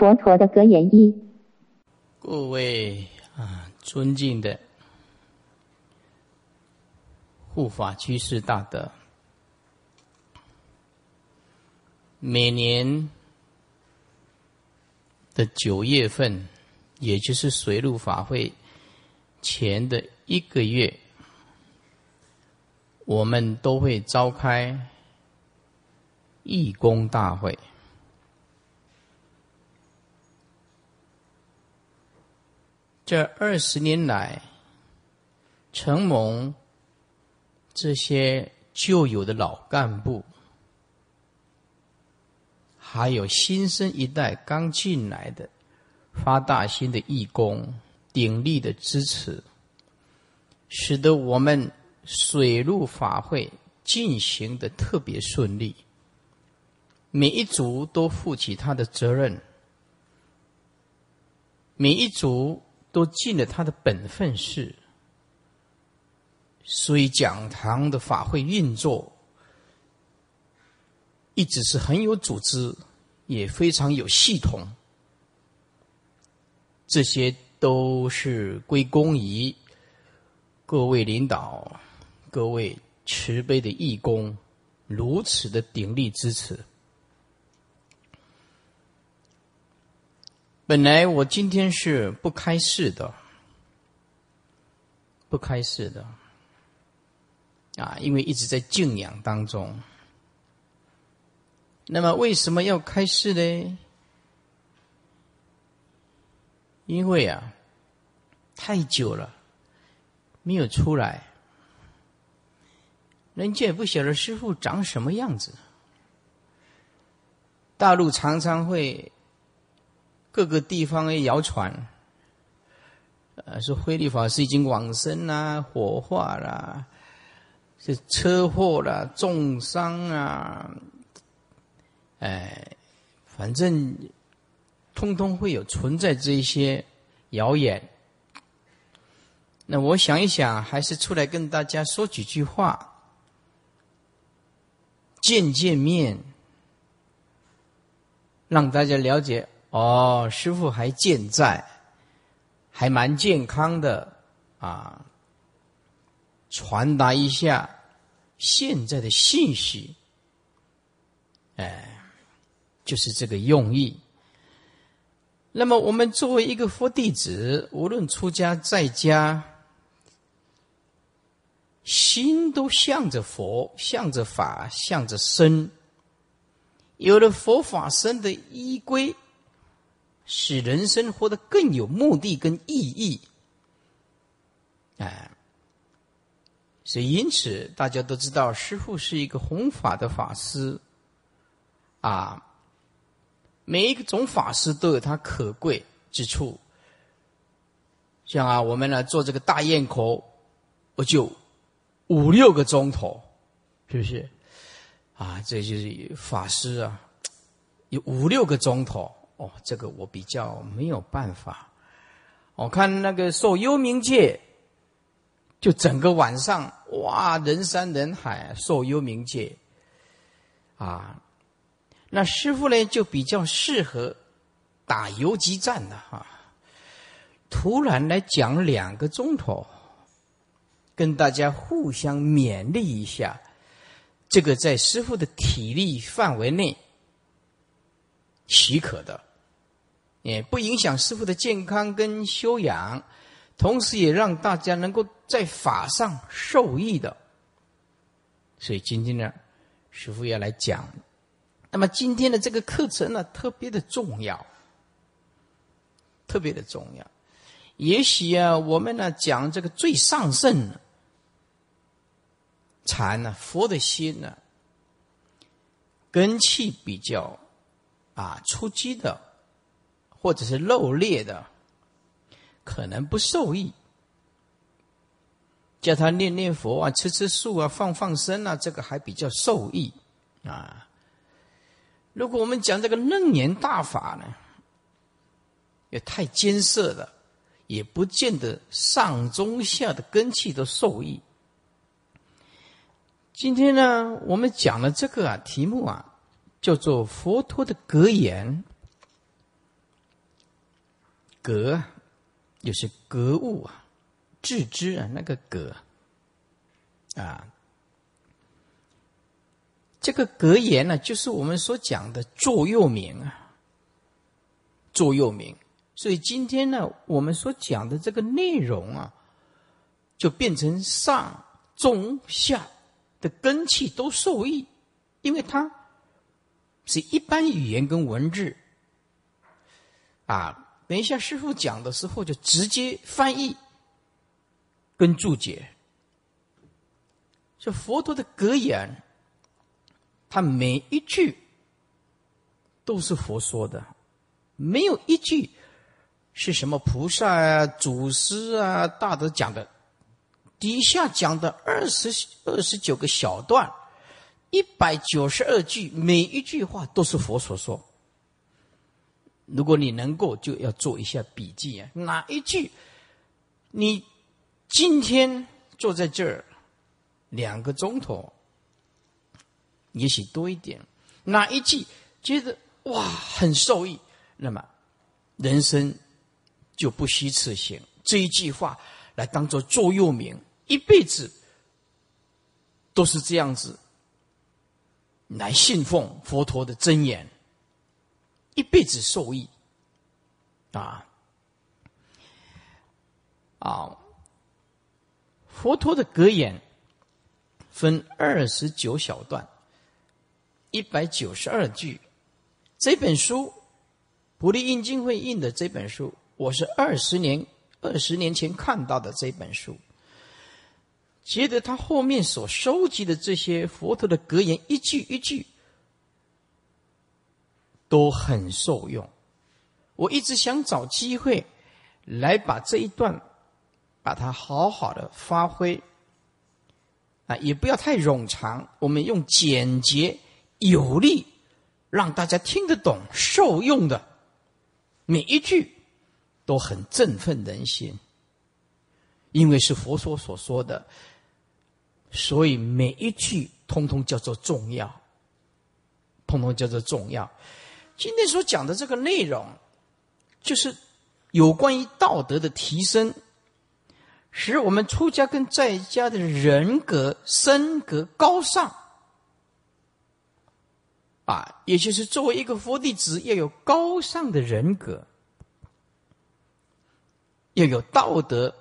佛陀的格言一。各位啊，尊敬的护法居士大德，每年的九月份，也就是水陆法会前的一个月，我们都会召开义工大会。这二十年来，承蒙这些旧有的老干部，还有新生一代刚进来的发大心的义工鼎力的支持，使得我们水陆法会进行的特别顺利。每一组都负起他的责任，每一组。都尽了他的本分事，所以讲堂的法会运作一直是很有组织，也非常有系统。这些都是归功于各位领导、各位慈悲的义工如此的鼎力支持。本来我今天是不开示的，不开示的，啊，因为一直在静养当中。那么为什么要开示呢？因为啊，太久了没有出来，人家也不晓得师傅长什么样子。大陆常常会。各个地方的谣传，呃，说慧律法师已经往生啦、火化啦、是车祸啦、重伤啊，哎，反正通通会有存在这一些谣言。那我想一想，还是出来跟大家说几句话，见见面，让大家了解。哦，师傅还健在，还蛮健康的啊！传达一下现在的信息，哎，就是这个用意。那么，我们作为一个佛弟子，无论出家在家，心都向着佛，向着法，向着身，有了佛法身的依归。使人生活得更有目的跟意义，哎，所以因此大家都知道，师父是一个弘法的法师，啊，每一种法师都有他可贵之处。像啊，我们来做这个大雁口，我就五六个钟头，是不是？啊，这就是法师啊，有五六个钟头。哦，这个我比较没有办法。我看那个受幽冥界，就整个晚上哇，人山人海，受幽冥界啊。那师傅呢，就比较适合打游击战的哈。突然来讲两个钟头，跟大家互相勉励一下，这个在师傅的体力范围内许可的。也不影响师傅的健康跟修养，同时也让大家能够在法上受益的。所以今天呢，师傅要来讲。那么今天的这个课程呢，特别的重要，特别的重要。也许啊，我们呢讲这个最上圣禅呢，佛的心呢，根气比较啊初级的。或者是漏裂的，可能不受益。叫他念念佛啊，吃吃素啊，放放生啊，这个还比较受益啊。如果我们讲这个楞严大法呢，也太艰涩了，也不见得上中下的根气都受益。今天呢，我们讲的这个啊题目啊，叫做佛陀的格言。格，就是格物啊，致知啊，那个格啊，这个格言呢，就是我们所讲的座右铭啊，座右铭。所以今天呢，我们所讲的这个内容啊，就变成上中下的根气都受益，因为它是一般语言跟文字啊。等一下，师傅讲的时候就直接翻译跟注解。这佛陀的格言，他每一句都是佛说的，没有一句。是什么菩萨啊、祖师啊、大德讲的？底下讲的二十二十九个小段，一百九十二句，每一句话都是佛所说。如果你能够，就要做一下笔记啊。哪一句？你今天坐在这儿两个钟头，也许多一点。哪一句觉得哇很受益？那么人生。就不虚此行这一句话来当做座右铭，一辈子都是这样子来信奉佛陀的真言，一辈子受益啊啊！佛陀的格言分二十九小段，一百九十二句。这本书普利印经会印的这本书。我是二十年二十年前看到的这本书，觉得他后面所收集的这些佛陀的格言，一句一句都很受用。我一直想找机会来把这一段把它好好的发挥啊，也不要太冗长，我们用简洁有力，让大家听得懂、受用的每一句。都很振奋人心，因为是佛说所说的，所以每一句通通叫做重要，通通叫做重要。今天所讲的这个内容，就是有关于道德的提升，使我们出家跟在家的人格升格高尚，啊，也就是作为一个佛弟子要有高尚的人格。要有道德，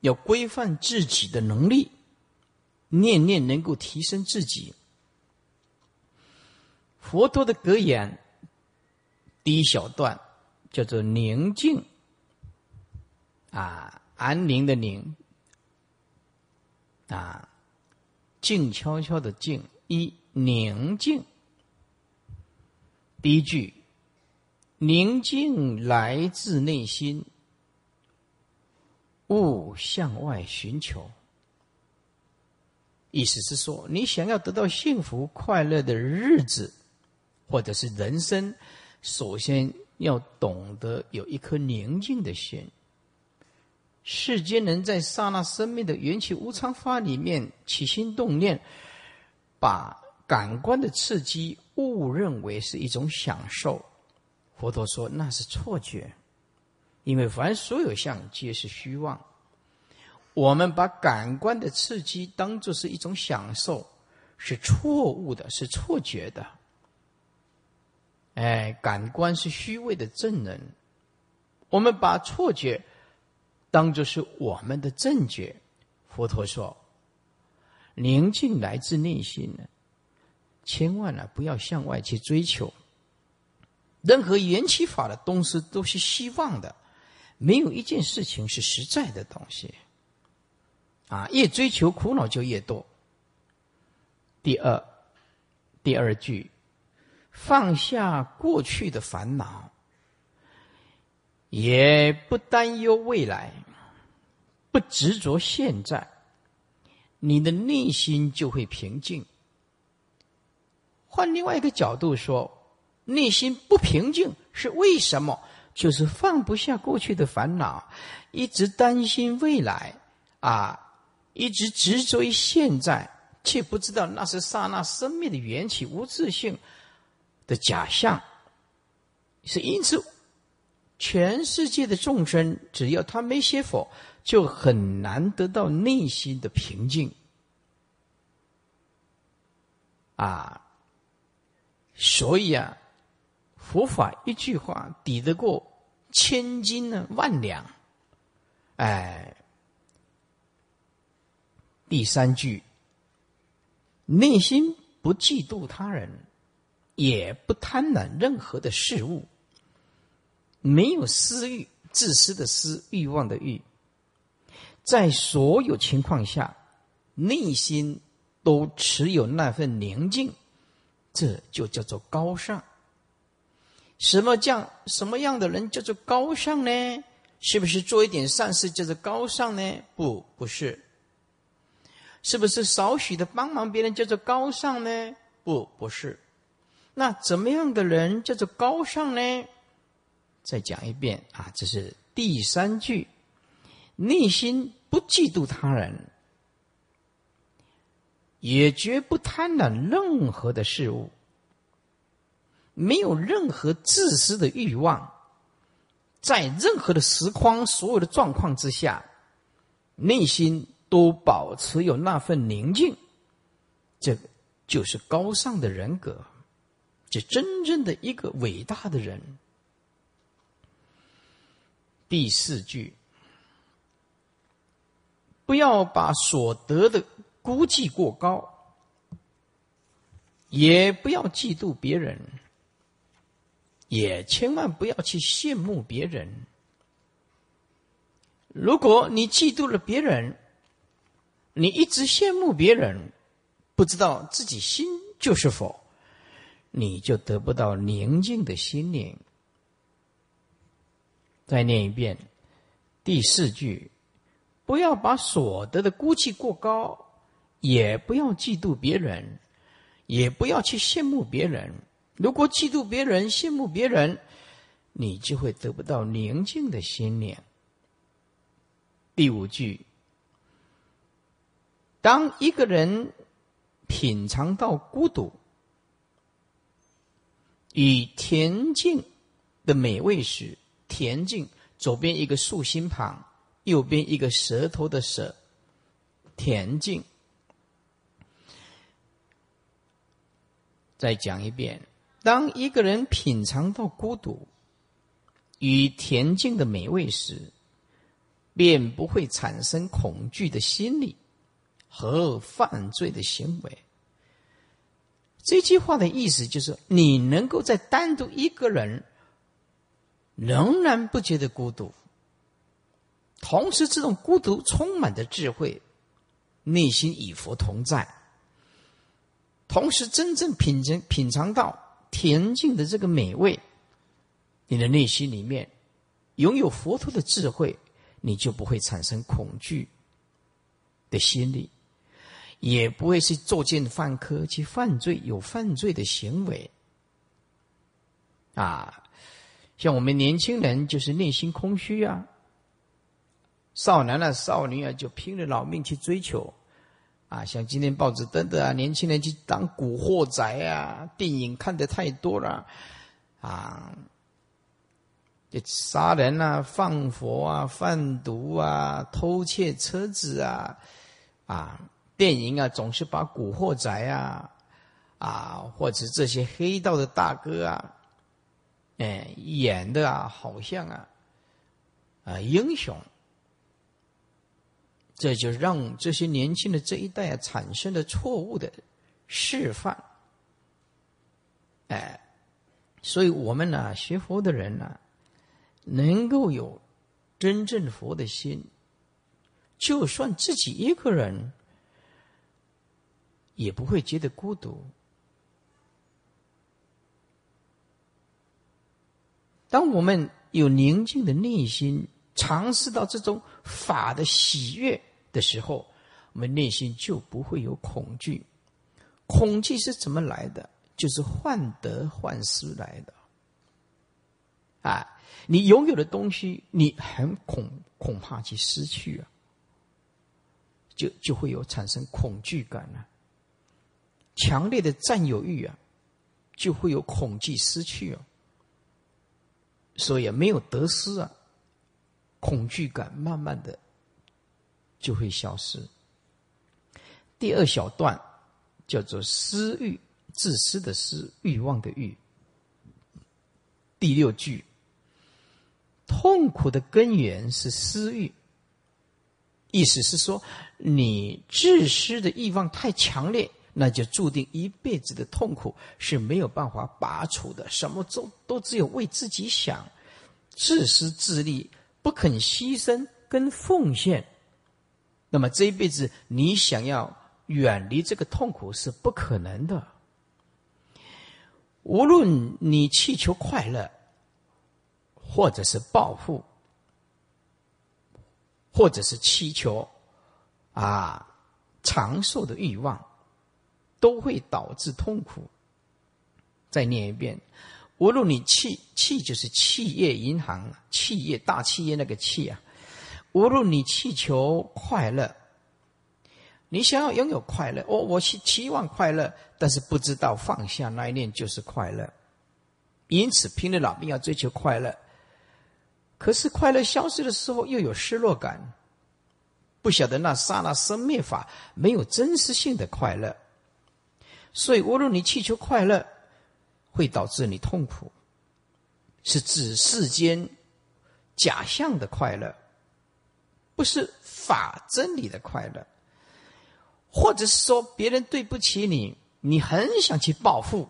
要规范自己的能力，念念能够提升自己。佛陀的格言，第一小段叫做宁静，啊，安宁的宁，啊，静悄悄的静，一宁静。第一句。宁静来自内心，勿向外寻求。意思是说，你想要得到幸福快乐的日子，或者是人生，首先要懂得有一颗宁静的心。世间人在刹那生命的缘起无常法里面起心动念，把感官的刺激误认为是一种享受。佛陀说：“那是错觉，因为凡所有相皆是虚妄。我们把感官的刺激当作是一种享受，是错误的，是错觉的。哎，感官是虚伪的证人。我们把错觉当作是我们的正觉。佛陀说：宁静来自内心呢，千万呢不要向外去追求。”任何缘起法的东西都是希望的，没有一件事情是实在的东西。啊，越追求苦恼就越多。第二，第二句，放下过去的烦恼，也不担忧未来，不执着现在，你的内心就会平静。换另外一个角度说。内心不平静是为什么？就是放不下过去的烦恼，一直担心未来，啊，一直执着于现在，却不知道那是刹那生命的缘起无自性的假象。是因此，全世界的众生，只要他没学佛，就很难得到内心的平静。啊，所以啊，佛法一句话抵得过千金呢万两。哎，第三句，内心不嫉妒他人，也不贪婪任何的事物，没有私欲，自私的私，欲望的欲，在所有情况下，内心都持有那份宁静，这就叫做高尚。什么叫什么样的人叫做高尚呢？是不是做一点善事叫做高尚呢？不，不是。是不是少许的帮忙别人叫做高尚呢？不，不是。那怎么样的人叫做高尚呢？再讲一遍啊，这是第三句：内心不嫉妒他人，也绝不贪婪任何的事物，没有任何自私的欲望。在任何的时光、所有的状况之下，内心都保持有那份宁静，这个就是高尚的人格，就真正的一个伟大的人。第四句，不要把所得的估计过高，也不要嫉妒别人。也千万不要去羡慕别人。如果你嫉妒了别人，你一直羡慕别人，不知道自己心就是否，你就得不到宁静的心灵。再念一遍第四句：不要把所得的估计过高，也不要嫉妒别人，也不要去羡慕别人。如果嫉妒别人、羡慕别人，你就会得不到宁静的心念。第五句：当一个人品尝到孤独与恬静的美味时，恬静左边一个竖心旁，右边一个舌头的舌，恬静。再讲一遍。当一个人品尝到孤独与恬静的美味时，便不会产生恐惧的心理和犯罪的行为。这句话的意思就是：你能够在单独一个人仍然不觉得孤独，同时这种孤独充满着智慧，内心与佛同在，同时真正品尝品尝到。恬静的这个美味，你的内心里面拥有佛陀的智慧，你就不会产生恐惧的心理，也不会去作奸犯科去犯罪，有犯罪的行为。啊，像我们年轻人就是内心空虚啊，少男啊、少女啊就拼了老命去追求。啊，像今天报纸登的啊，年轻人去当古惑仔啊，电影看的太多了，啊，这杀人啊、放火啊、贩毒啊、偷窃车子啊，啊，电影啊总是把古惑仔啊，啊，或者这些黑道的大哥啊，哎，演的啊，好像啊，啊，英雄。这就让这些年轻的这一代啊产生了错误的示范，哎，所以我们呢学佛的人呢，能够有真正佛的心，就算自己一个人，也不会觉得孤独。当我们有宁静的内心。尝试到这种法的喜悦的时候，我们内心就不会有恐惧。恐惧是怎么来的？就是患得患失来的。啊，你拥有的东西，你很恐恐怕去失去啊，就就会有产生恐惧感啊。强烈的占有欲啊，就会有恐惧失去哦。所以没有得失啊，恐惧感慢慢的就会消失。第二小段叫做私欲，自私的私，欲望的欲。第六句，痛苦的根源是私欲，意思是说，你自私的欲望太强烈，那就注定一辈子的痛苦是没有办法拔除的。什么都都只有为自己想，自私自利，不肯牺牲跟奉献，那么这一辈子你想要远离这个痛苦是不可能的。无论你祈求快乐，或者是报复，或者是祈求啊长寿的欲望，都会导致痛苦。再念一遍：无论你气气就是企业银行、企业大企业那个气啊，无论你祈求快乐。你想要拥有快乐，我我期期望快乐，但是不知道放下那一念就是快乐，因此拼了老命要追求快乐。可是快乐消失的时候，又有失落感，不晓得那刹那生灭法没有真实性的快乐，所以无论你祈求快乐，会导致你痛苦，是指世间假象的快乐，不是法真理的快乐。或者是说别人对不起你，你很想去报复，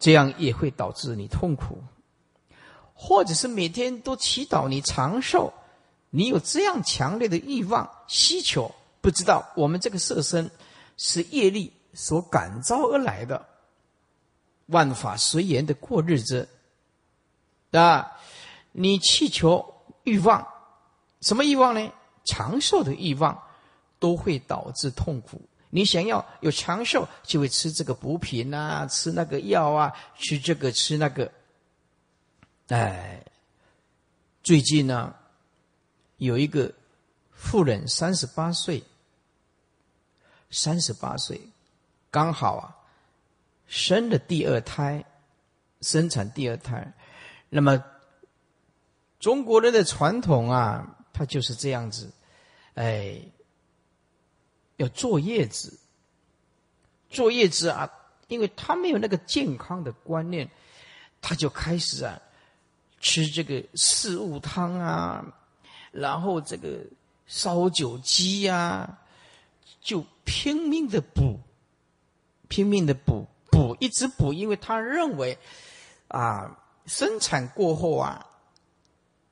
这样也会导致你痛苦；或者是每天都祈祷你长寿，你有这样强烈的欲望、需求，不知道我们这个色身是业力所感召而来的，万法随缘的过日子，啊，你祈求欲望，什么欲望呢？长寿的欲望。都会导致痛苦。你想要有长寿，就会吃这个补品啊，吃那个药啊，吃这个吃那个。哎，最近呢，有一个妇人三十八岁，三十八岁，刚好啊，生了第二胎，生产第二胎。那么中国人的传统啊，他就是这样子，哎。要坐月子，坐月子啊，因为他没有那个健康的观念，他就开始啊吃这个四物汤啊，然后这个烧酒鸡呀，就拼命的补，拼命的补补，一直补，因为他认为啊，生产过后啊，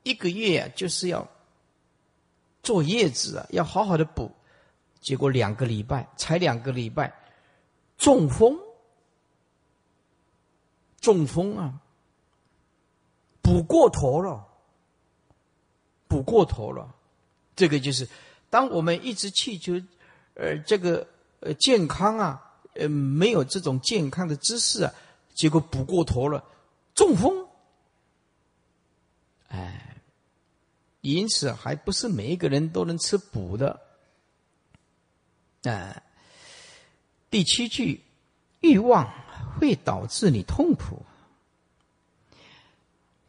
一个月就是要坐月子啊，要好好的补。结果两个礼拜，才两个礼拜，中风，中风啊！补过头了，补过头了。这个就是，当我们一直祈求，呃，这个呃健康啊，呃，没有这种健康的知识啊，结果补过头了，中风。哎，因此还不是每一个人都能吃补的。啊，第七句，欲望会导致你痛苦，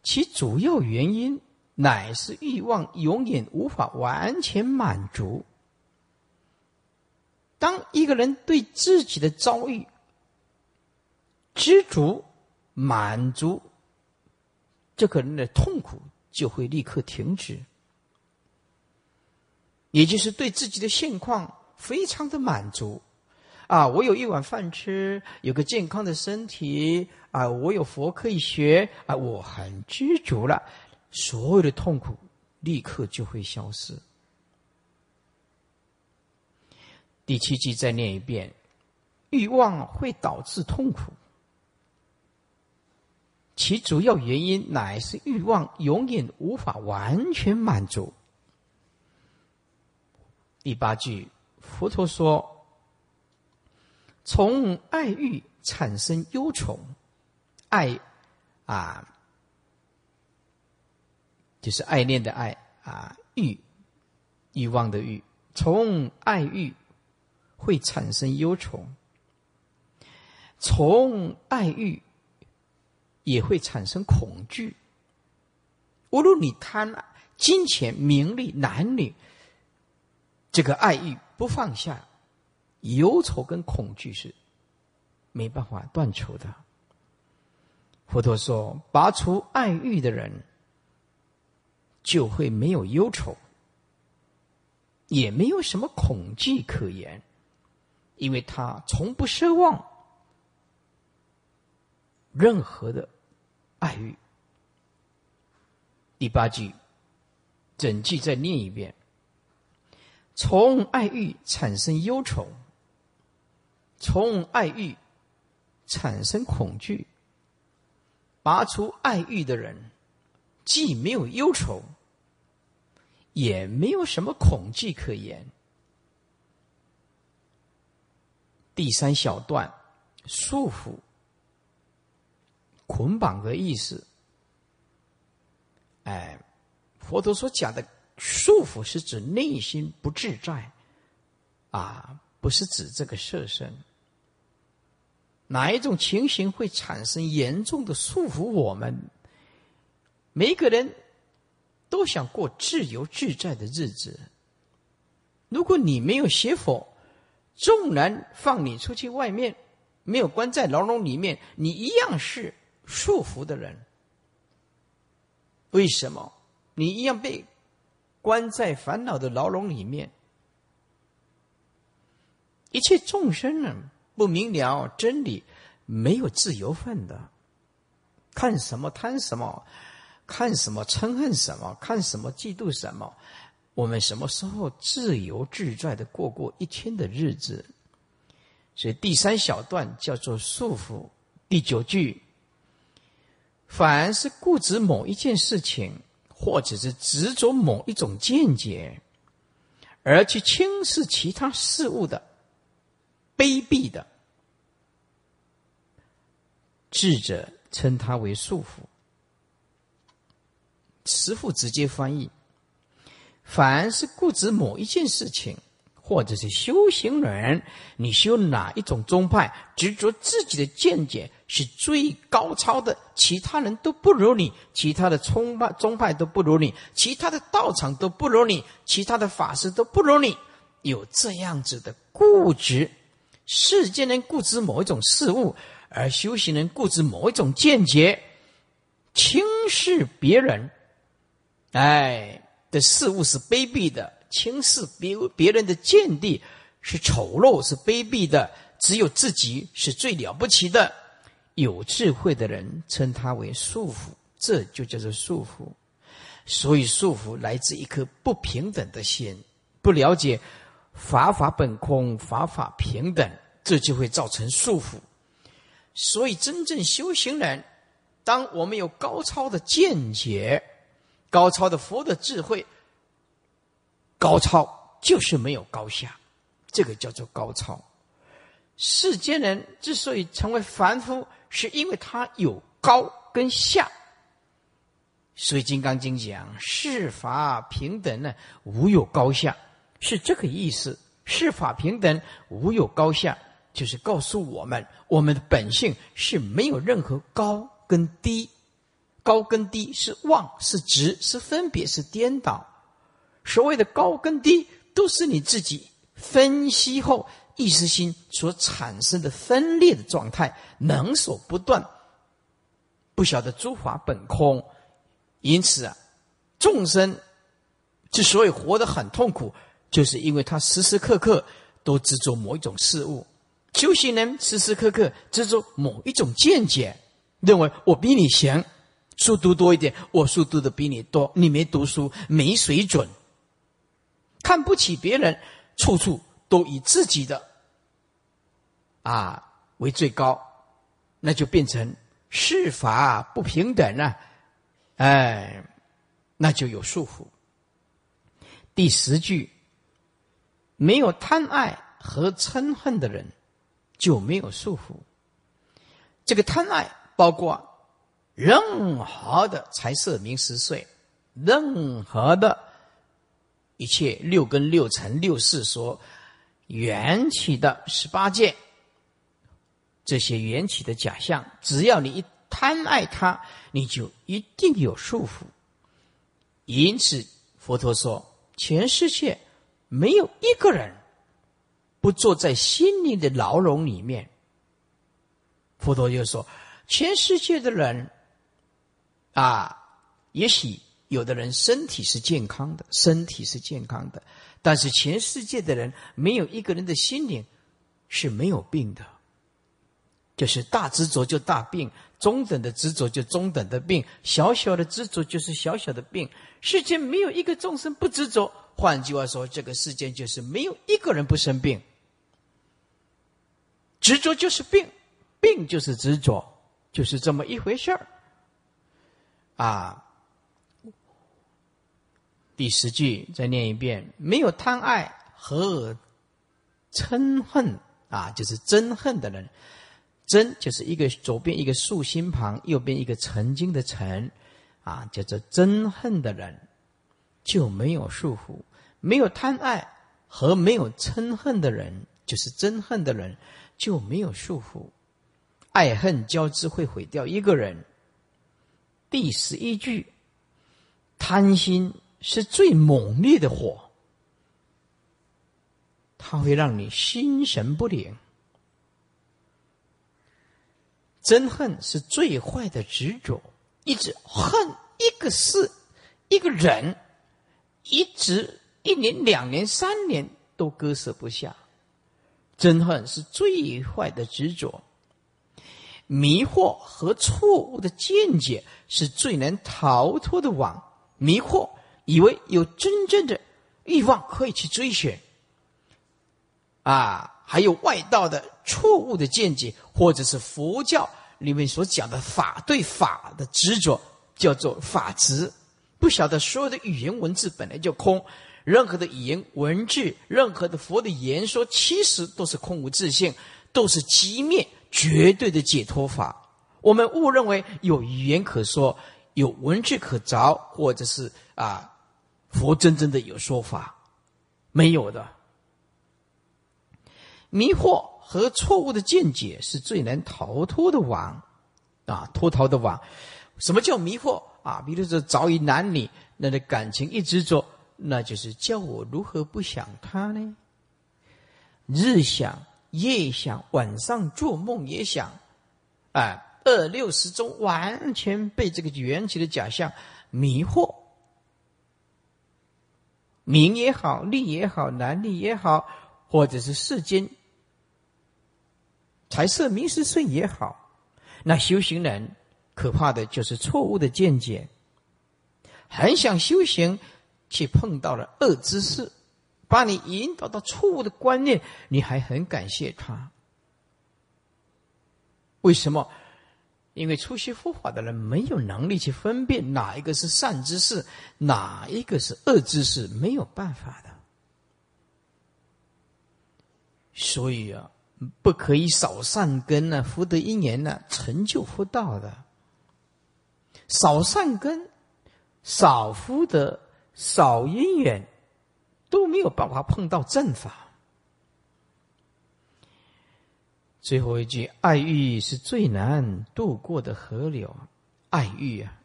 其主要原因乃是欲望永远无法完全满足。当一个人对自己的遭遇知足、满足，这个人的痛苦就会立刻停止，也就是对自己的现况。非常的满足，啊，我有一碗饭吃，有个健康的身体，啊，我有佛可以学，啊，我很知足了，所有的痛苦立刻就会消失。第七句再念一遍：欲望会导致痛苦，其主要原因乃是欲望永远无法完全满足。第八句。佛陀说：“从爱欲产生忧愁，爱啊，就是爱恋的爱啊，欲欲望的欲，从爱欲会产生忧愁，从爱欲也会产生恐惧，无论你贪金钱、名利、男女，这个爱欲不放下，忧愁跟恐惧是没办法断除的。佛陀说，拔除爱欲的人，就会没有忧愁，也没有什么恐惧可言，因为他从不奢望任何的爱欲。第八句，整句再念一遍：从爱欲产生忧愁，从爱欲产生恐惧。拔除爱欲的人，既没有忧愁，也没有什么恐惧可言。第三小段，束缚、捆绑的意思。哎，佛陀所讲的束缚，是指内心不自在，啊，不是指这个色身。哪一种情形会产生严重的束缚？我们每个人都想过自由自在的日子。如果你没有学佛，纵然放你出去外面，没有关在牢笼里面，你一样是束缚的人。为什么？你一样被关在烦恼的牢笼里面。一切众生呢？不明了真理，没有自由分的。看什么贪什么，看什么嗔恨什么，看什么嫉妒什么。我们什么时候自由自在的过过一天的日子？所以第三小段叫做束缚。第九句，凡是固执某一件事情，或者是执着某一种见解，而去轻视其他事物的。卑鄙的智者称它为束缚。师父直接翻译：凡是固执某一件事情，或者是修行人，你修哪一种宗派，执着自己的见解是最高超的，其他人都不如你，其他的宗派宗派都不如你，其他的道场都不如你，其他的法师都不如你，有这样子的固执。世间人固执某一种事物，而修行人固执某一种见解，轻视别人，哎的事物是卑鄙的；轻视别别人的见地是丑陋、是卑鄙的。只有自己是最了不起的。有智慧的人称它为束缚，这就叫做束缚。所以束缚来自一颗不平等的心，不了解法法本空，法法平等。这就会造成束缚，所以真正修行人，当我们有高超的见解、高超的佛的智慧，高超就是没有高下，这个叫做高超。世间人之所以成为凡夫，是因为他有高跟下。所以《金刚经》讲世法平等呢，无有高下，是这个意思。世法平等，无有高下。就是告诉我们，我们的本性是没有任何高跟低，高跟低是妄是执是分别是颠倒。所谓的高跟低，都是你自己分析后意识心所产生的分裂的状态，能所不断，不晓得诸法本空。因此啊，众生之所以活得很痛苦，就是因为他时时刻刻都执着某一种事物。修行人时时刻刻执着某一种见解，认为我比你行，书读多一点，我书读的比你多，你没读书，没水准，看不起别人，处处都以自己的啊为最高，那就变成世法不平等了，哎，那就有束缚。第十句，没有贪爱和嗔恨的人。就没有束缚。这个贪爱包括任何的财色名食睡，任何的一切六根六尘六世所缘起的十八界，这些缘起的假象，只要你一贪爱它，你就一定有束缚。因此，佛陀说，全世界没有一个人不坐在心灵的牢笼里面。佛陀就说，全世界的人啊，也许有的人身体是健康的，身体是健康的，但是全世界的人没有一个人的心灵是没有病的。就是大执着就大病，中等的执着就中等的病，小小的执着就是小小的病。世间没有一个众生不执着，换句话说，这个世间就是没有一个人不生病。执着就是病，病就是执着，就是这么一回事儿。啊，第十句再念一遍：没有贪爱和嗔恨啊，就是憎恨的人。真就是一个左边一个竖心旁，右边一个曾经的曾，啊，叫做憎恨的人，就没有束缚，没有贪爱和没有嗔恨的人，就是憎恨的人就没有束缚，爱恨交织会毁掉一个人。第十一句，贪心是最猛烈的火，它会让你心神不宁。憎恨是最坏的执着，一直恨一个事、一个人，一直一年、两年、三年都割舍不下。憎恨是最坏的执着，迷惑和错误的见解是最难逃脱的网。迷惑以为有真正的欲望可以去追寻，啊。还有外道的错误的见解，或者是佛教里面所讲的法对法的执着，叫做法执。不晓得所有的语言文字本来就空，任何的语言文字，任何的佛的言说，其实都是空无自性，都是机灭绝对的解脱法。我们误认为有语言可说，有文字可着，或者是啊，佛真正的有说法，没有的。迷惑和错误的见解是最难逃脱的网，啊，脱逃的网。什么叫迷惑啊？比如说，早已男女那的感情一直做，那就是叫我如何不想他呢？日想夜想，晚上做梦也想，哎，二六十中完全被这个缘起的假象迷惑。名也好，利也好，男女也好，或者是世间。财色名食睡也好，那修行人可怕的就是错误的见解。很想修行，却碰到了恶知识，把你引导到错误的观念，你还很感谢他。为什么？因为初学佛法的人没有能力去分辨哪一个是善知识，哪一个是恶知识，没有办法的。所以啊。不可以少善根呢，福德因缘呢，成就福道的。少善根、少福德、少因缘，都没有办法碰到正法。最后一句，爱欲是最难渡过的河流。爱欲啊，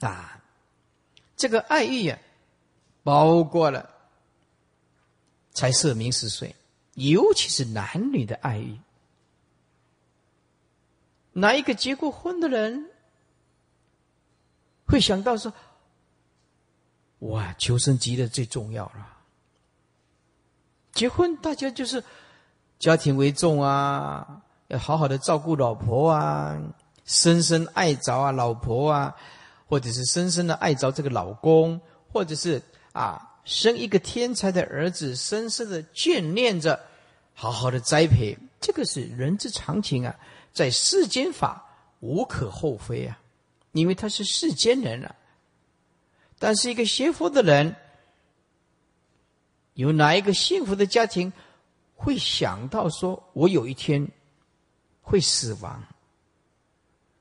啊，这个爱欲啊，包括了财色名食睡。尤其是男女的爱欲，哪一个结过婚的人会想到说：“哇，求生极乐最重要了。”结婚大家就是家庭为重啊，要好好的照顾老婆啊，深深爱着啊老婆啊，或者是深深的爱着这个老公，或者是啊。生一个天才的儿子，深深的眷恋着，好好的栽培，这个是人之常情啊，在世间法无可厚非啊，因为他是世间人了。但是一个学佛的人，有哪一个幸福的家庭会想到说，我有一天会死亡？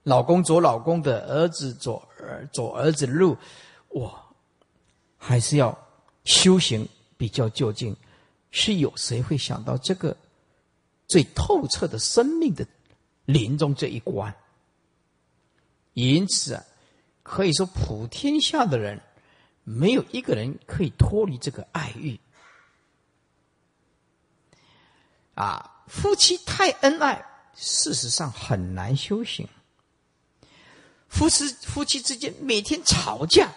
老公走老公的，儿子走儿走儿子的路，我还是要。修行比较就近，是有谁会想到这个最透彻的生命的临终这一关？因此啊，可以说普天下的人，没有一个人可以脱离这个爱欲。啊，夫妻太恩爱，事实上很难修行。夫妻夫妻之间每天吵架，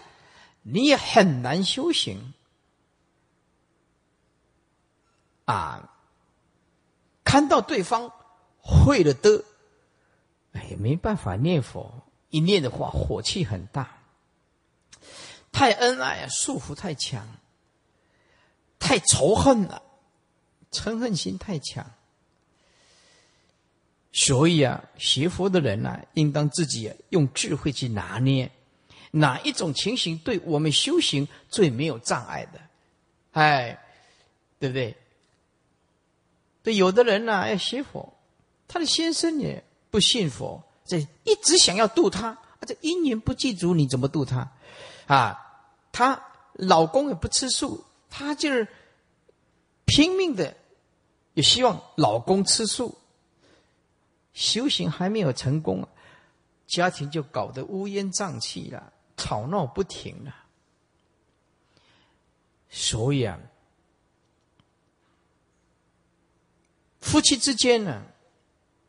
你也很难修行。啊，看到对方会了的，哎，没办法念佛，一念的话火气很大。太恩爱啊，束缚太强，太仇恨了，嗔恨心太强。所以啊，学佛的人呢，应当自己用智慧去拿捏，哪一种情形对我们修行最没有障碍的，哎，对不对？对，有的人呢要学佛，他的先生也不信佛，这一直想要度他，这因缘不具足，你怎么度他？啊，她老公也不吃素，她就是拼命的，也希望老公吃素。修行还没有成功，家庭就搞得乌烟瘴气了，吵闹不停了。所以啊，夫妻之间呢，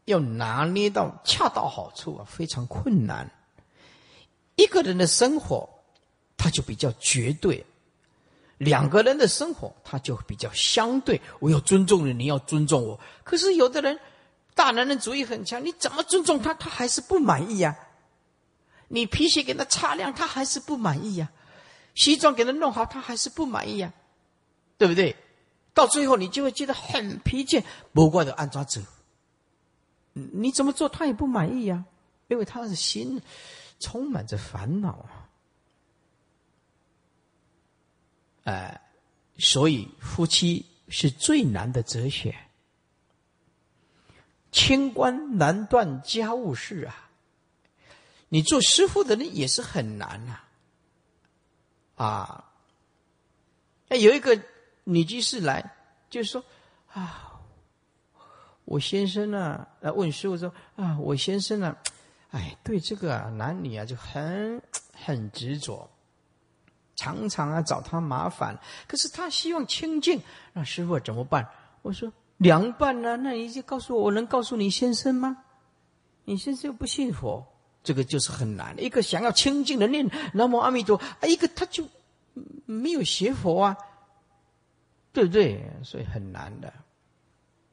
要拿捏到恰到好处啊，非常困难。一个人的生活，他就比较绝对；两个人的生活，他就比较相对。我要尊重你，你要尊重我。可是有的人。大男人主义很强，你怎么尊重他，他还是不满意呀？你皮鞋给他擦亮，他还是不满意呀？西装给他弄好，他还是不满意呀？对不对？到最后你就会觉得很疲倦，不怪的按抓走。你怎么做他也不满意呀？因为他的心充满着烦恼啊！哎，所以夫妻是最难的哲学。清官难断家务事啊！你做师傅的人也是很难呐。啊，哎，有一个女居士来，就说啊，我先生呢来问师傅说啊，我先生呢，哎，对这个男女啊就很很执着，常常啊找他麻烦。可是他希望清净，那师傅怎么办？我说。凉拌呢？那你就告诉我，我能告诉你先生吗？你先生又不信佛，这个就是很难。一个想要清净的念南无阿弥陀，啊，一个他就没有学佛啊，对不对？所以很难的。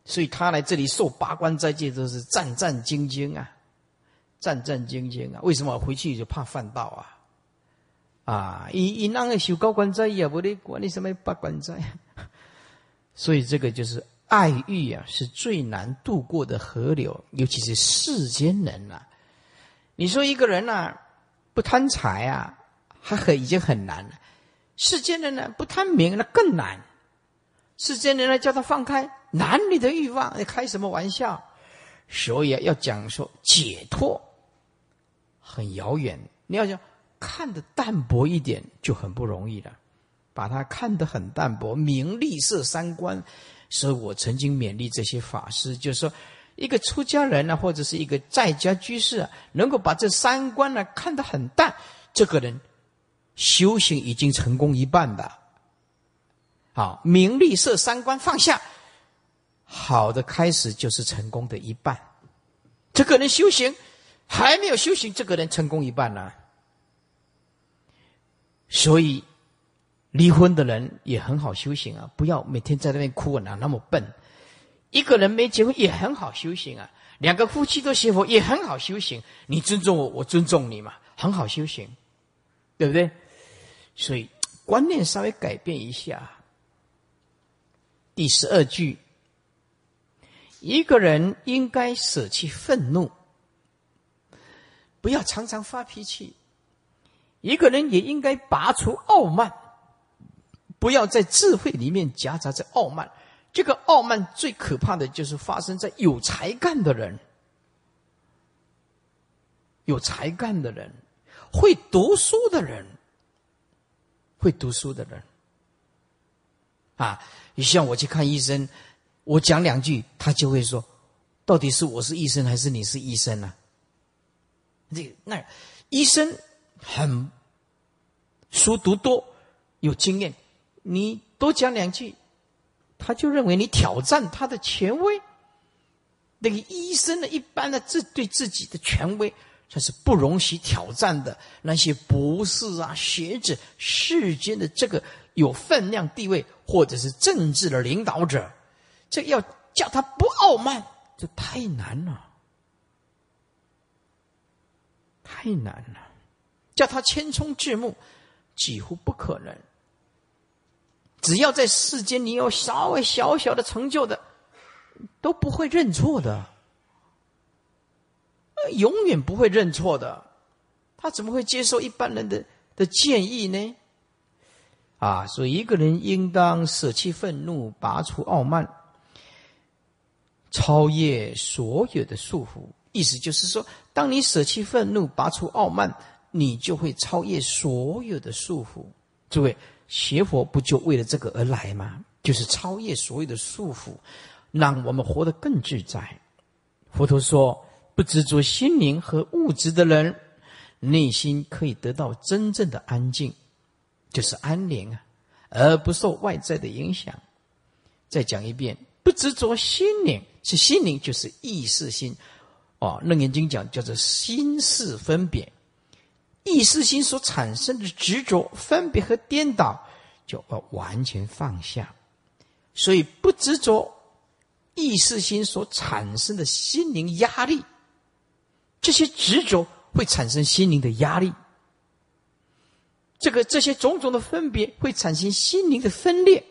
所以他来这里受八关斋戒都是战战兢兢啊，战战兢兢啊。为什么回去就怕犯道啊？啊，一一那个修高官在也不得管你什么八关斋，所以这个就是。爱欲啊，是最难渡过的河流，尤其是世间人呐。你说一个人呐，不贪财啊，还很已经很难了。世间人呢，不贪名，那更难。世间人呢，叫他放开男女的欲望，你开什么玩笑？所以啊，要讲说解脱，很遥远。你要想看得淡薄一点，就很不容易了。把它看得很淡薄，名利色三观。所以我曾经勉励这些法师，就是说，一个出家人呢，或者是一个在家居士，啊，能够把这三观呢看得很淡，这个人修行已经成功一半的。好，名利色三观放下，好的开始就是成功的一半。这个人修行还没有修行，这个人成功一半呢。所以。离婚的人也很好修行啊！不要每天在那边哭啊，那么笨。一个人没结婚也很好修行啊，两个夫妻都学佛也很好修行。你尊重我，我尊重你嘛，很好修行，对不对？所以观念稍微改变一下。第十二句，一个人应该舍弃愤怒，不要常常发脾气。一个人也应该拔除傲慢。不要在智慧里面夹杂着傲慢，这个傲慢最可怕的就是发生在有才干的人、有才干的人、会读书的人、会读书的人。啊，你像我去看医生，我讲两句，他就会说：“到底是我是医生还是你是医生呢？”这那医生很书读多，有经验，你多讲两句，他就认为你挑战他的权威。那个医生呢，一般的自对自己的权威，他是不容许挑战的。那些博士啊、学者、世间的这个有分量地位，或者是政治的领导者，这要叫他不傲慢，这太难了，太难了。叫他谦冲至目，几乎不可能。只要在世间你有稍微小小的成就的。都不会认错的，永远不会认错的。他怎么会接受一般人的的建议呢？啊，所以一个人应当舍弃愤怒，拔除傲慢，超越所有的束缚。意思就是说，当你舍弃愤怒，拔除傲慢，你就会超越所有的束缚。诸位，学佛不就为了这个而来吗？就是超越所有的束缚。让我们活得更自在。佛陀说：“不执着心灵和物质的人，内心可以得到真正的安静，就是安宁啊，而不受外在的影响。”再讲一遍：“不执着心灵，是心灵就是意识心。”哦，《楞严经》讲叫做心事分别，意识心所产生的执着、分别和颠倒，就要完全放下。所以不执着。意识心所产生的心灵压力，这些执着会产生心灵的压力。这个这些种种的分别会产生心灵的分裂，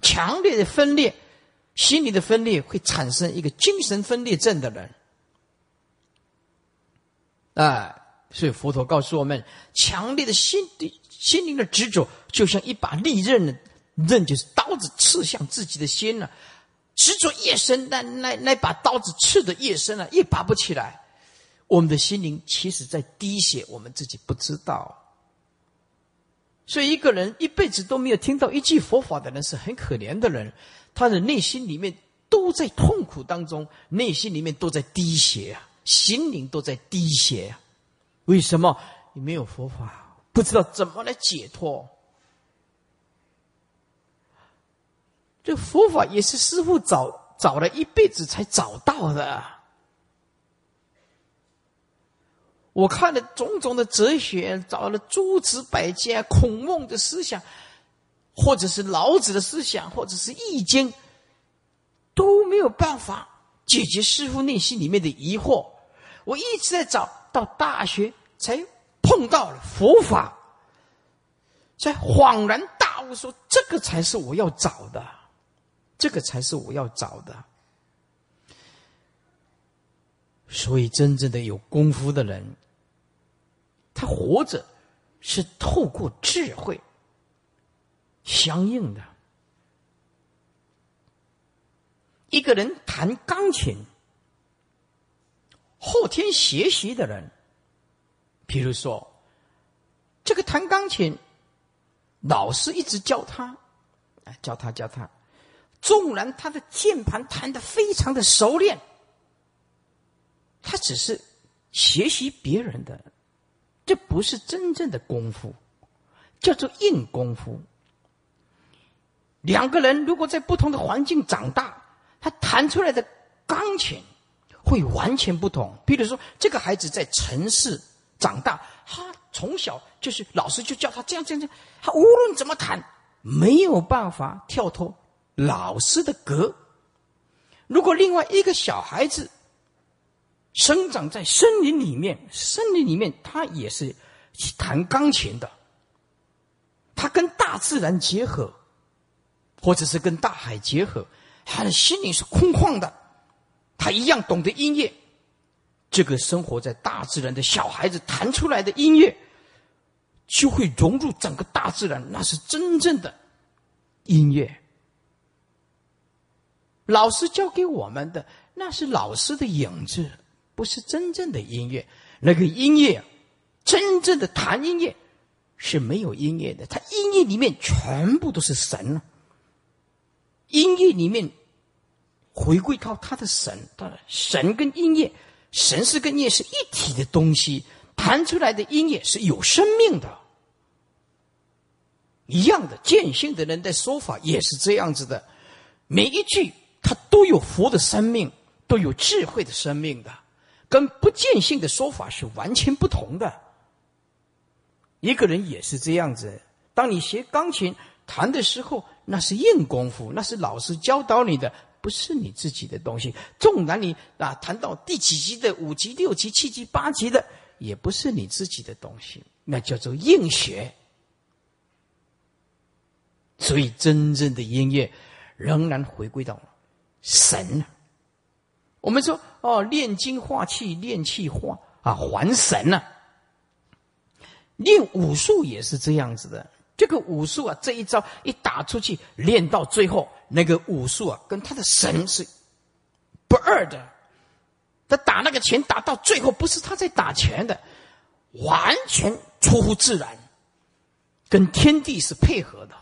强烈的分裂，心灵的分裂会产生一个精神分裂症的人。啊，所以佛陀告诉我们，强烈的心的心灵的执着，就像一把利刃的刃，就是刀子刺向自己的心了。执着越深，那那那把刀子刺的越深了，越拔不起来。我们的心灵其实在滴血，我们自己不知道。所以，一个人一辈子都没有听到一句佛法的人，是很可怜的人。他的内心里面都在痛苦当中，内心里面都在滴血啊，心灵都在滴血啊。为什么？你没有佛法，不知道怎么来解脱。这佛法也是师傅找找了一辈子才找到的。我看了种种的哲学，找了诸子百家、孔孟的思想，或者是老子的思想，或者是易经，都没有办法解决师傅内心里面的疑惑。我一直在找，到大学才碰到了佛法，才恍然大悟，说这个才是我要找的。这个才是我要找的，所以真正的有功夫的人，他活着是透过智慧相应的。一个人弹钢琴，后天学习的人，比如说这个弹钢琴，老师一直教他，教他教他。纵然他的键盘弹得非常的熟练，他只是学习别人的，这不是真正的功夫，叫做硬功夫。两个人如果在不同的环境长大，他弹出来的钢琴会完全不同。比如说，这个孩子在城市长大，他从小就是老师就教他这样这样这样，他无论怎么弹，没有办法跳脱。老师的格。如果另外一个小孩子生长在森林里面，森林里面他也是弹钢琴的，他跟大自然结合，或者是跟大海结合，他的心灵是空旷的，他一样懂得音乐。这个生活在大自然的小孩子弹出来的音乐，就会融入整个大自然，那是真正的音乐。老师教给我们的那是老师的影子，不是真正的音乐。那个音乐，真正的弹音乐是没有音乐的。他音乐里面全部都是神了。音乐里面回归到他的神，他的神跟音乐，神是跟音乐是一体的东西。弹出来的音乐是有生命的。一样的，见性的人的说法也是这样子的，每一句他都有佛的生命，都有智慧的生命的，跟不见性的说法是完全不同的。一个人也是这样子，当你学钢琴弹的时候，那是硬功夫，那是老师教导你的，不是你自己的东西。纵然你啊谈到第几级的五级、六级、七级、八级的，也不是你自己的东西，那叫做硬学。所以，真正的音乐仍然回归到神。我们说哦，炼精化气，炼气化啊，还神呢。练武术也是这样子的。这个武术啊，这一招一打出去，练到最后，那个武术啊，跟他的神是不二的。他打那个拳，打到最后，不是他在打拳的，完全出乎自然，跟天地是配合的。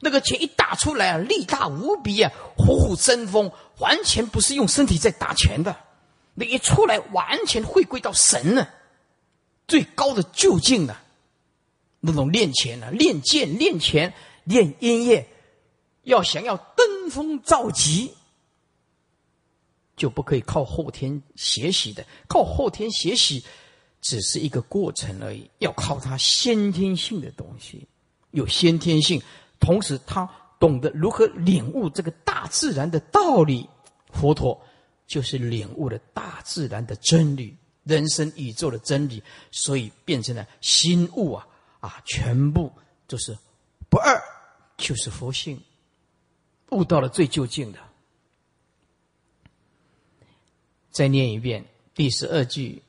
那个拳一打出来啊，力大无比啊，虎虎生风，完全不是用身体在打拳的。那一出来，完全回归到神了，最高的究竟了。那种练拳啊，练剑、练拳、练音乐，要想要登峰造极，就不可以靠后天学习的。靠后天学习，只是一个过程而已。要靠他先天性的东西，有先天性。同时，他懂得如何领悟这个大自然的道理。佛陀就是领悟了大自然的真理，人生宇宙的真理，所以变成了心悟啊啊，全部就是不二，就是佛性，悟到了最究竟的。再念一遍第十二句：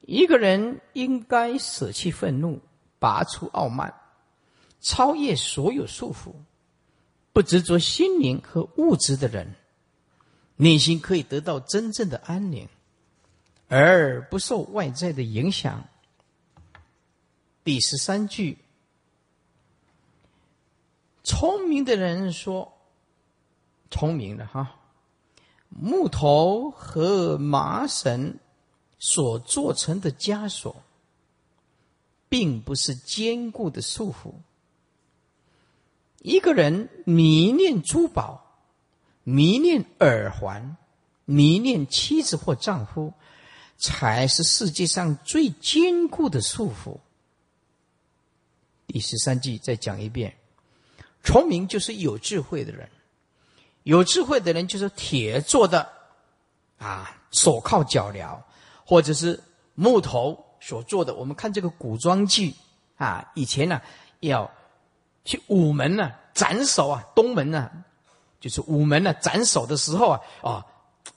一个人应该舍弃愤怒，拔出傲慢。超越所有束缚，不执着心灵和物质的人，内心可以得到真正的安宁，而不受外在的影响。第十三句，聪明的人说：“聪明的哈，木头和麻绳所做成的枷锁，并不是坚固的束缚。”一个人迷恋珠宝，迷恋耳环，迷恋妻子或丈夫，才是世界上最坚固的束缚。第十三句再讲一遍：聪明就是有智慧的人，有智慧的人就是铁做的啊，手铐脚镣，或者是木头所做的。我们看这个古装剧啊，以前呢要。去午门呢，斩首啊！东门呢，就是午门呢，斩首的时候啊，啊，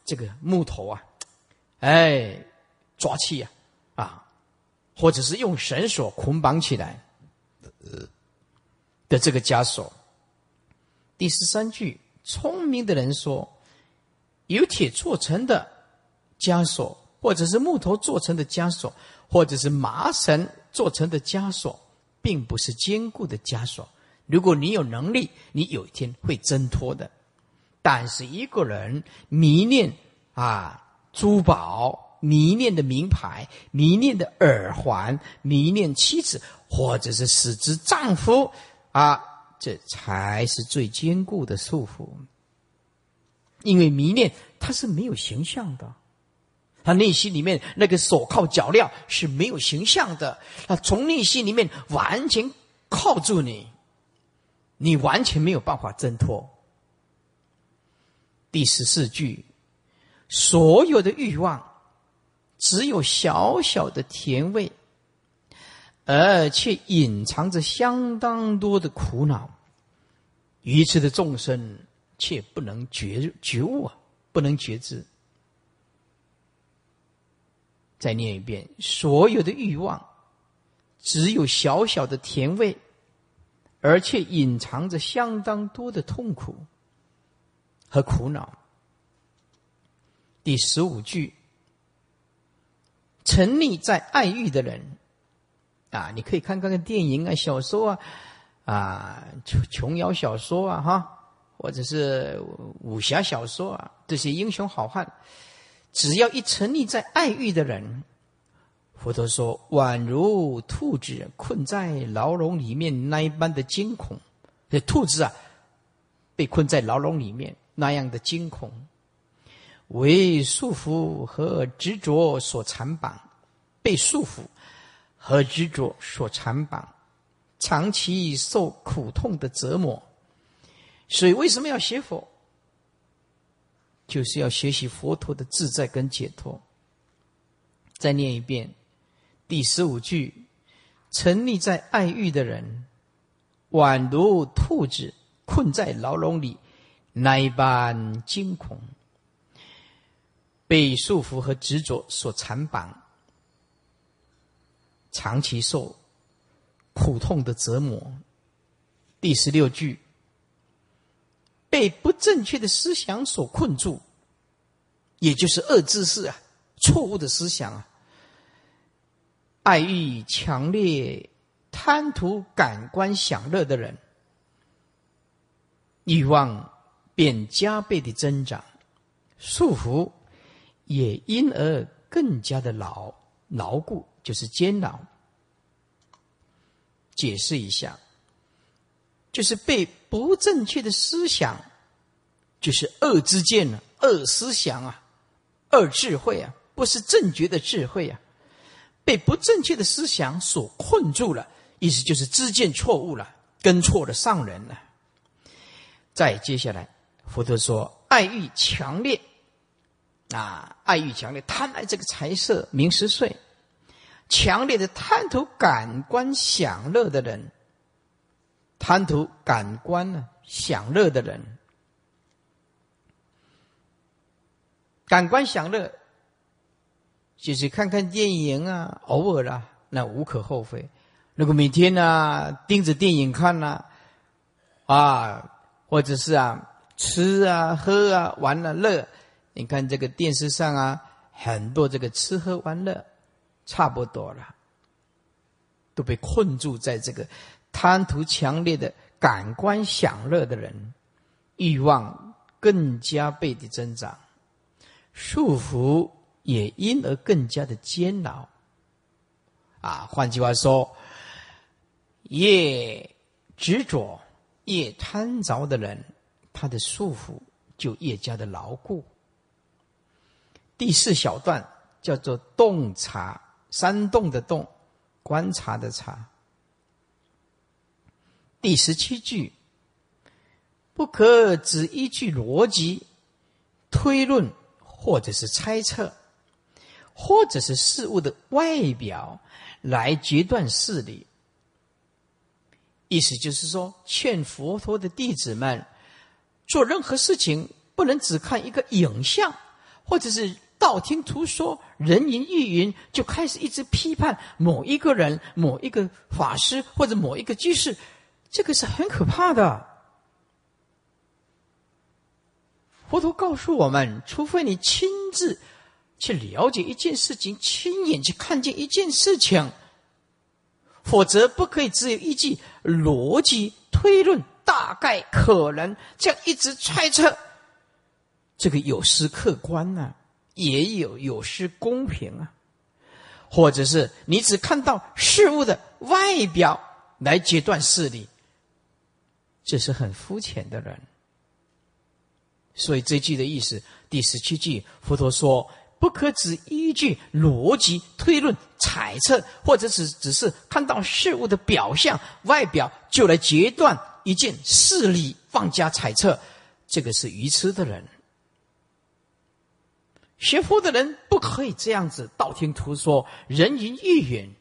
这个木头啊，哎，抓气啊，啊，或者是用绳索捆绑起来的这个枷锁。第十三句，聪明的人说，有铁做成的枷锁，或者是木头做成的枷锁，或者是麻绳做成的枷锁，并不是坚固的枷锁。如果你有能力，你有一天会挣脱的。但是一个人迷恋啊珠宝，迷恋的名牌，迷恋的耳环，迷恋妻子，或者是死之丈夫啊，这才是最坚固的束缚。因为迷恋它是没有形象的，他内心里面那个手铐脚镣是没有形象的，他从内心里面完全铐住你。你完全没有办法挣脱。第十四句，所有的欲望只有小小的甜味，而却隐藏着相当多的苦恼。愚痴的众生却不能觉觉悟啊，不能觉知。再念一遍：所有的欲望只有小小的甜味。而且隐藏着相当多的痛苦和苦恼。第十五句，沉溺在爱欲的人，啊，你可以看看个电影啊、小说啊，啊，琼琼瑶小说啊，哈，或者是武侠小说啊，这些英雄好汉，只要一沉溺在爱欲的人，佛陀说：“宛如兔子困在牢笼里面那一般的惊恐。这兔子啊，被困在牢笼里面那样的惊恐，为束缚和执着所缠绑，被束缚和执着所缠绑，长期受苦痛的折磨。所以，为什么要学佛？就是要学习佛陀的自在跟解脱。再念一遍。”第十五句，沉溺在爱欲的人，宛如兔子困在牢笼里，那一般惊恐，被束缚和执着所缠绑，长期受苦痛的折磨。第十六句，被不正确的思想所困住，也就是恶知识啊，错误的思想啊。爱欲强烈、贪图感官享乐的人，欲望便加倍的增长，束缚也因而更加的牢牢固，就是煎熬。解释一下，就是被不正确的思想，就是恶之见啊，恶思想啊，恶智慧啊，不是正觉的智慧啊。被不正确的思想所困住了，意思就是知见错误了，跟错了上人了。再接下来，佛陀说：爱欲强烈，啊，爱欲强烈，贪爱这个财色名食睡，强烈的贪图感官享乐的人，贪图感官呢享乐的人，感官享乐。就是看看电影啊，偶尔啦，那无可厚非。如果每天呢盯着电影看呐，啊，或者是啊吃啊喝啊玩啊乐，你看这个电视上啊很多这个吃喝玩乐，差不多了，都被困住在这个贪图强烈的感官享乐的人，欲望更加倍的增长，束缚。也因而更加的煎熬，啊，换句话说，越执着、越贪着的人，他的束缚就越加的牢固。第四小段叫做“洞察”，山洞的洞，观察的察。第十七句，不可只依据逻辑推论或者是猜测。或者是事物的外表来决断事理，意思就是说，劝佛陀的弟子们做任何事情，不能只看一个影像，或者是道听途说、人云亦云，就开始一直批判某一个人、某一个法师或者某一个居士，这个是很可怕的。佛陀告诉我们，除非你亲自。去了解一件事情，亲眼去看见一件事情，否则不可以只有依据逻辑推论，大概可能这样一直猜测，这个有失客观呢，也有有失公平啊。或者是你只看到事物的外表来决断事理，这是很肤浅的人。所以这句的意思，第十七句，佛陀说。不可只依据逻辑推论、猜测，或者只只是看到事物的表象、外表就来决断一件事理，妄加猜测，这个是愚痴的人。学佛的人不可以这样子道听途说、人云亦云。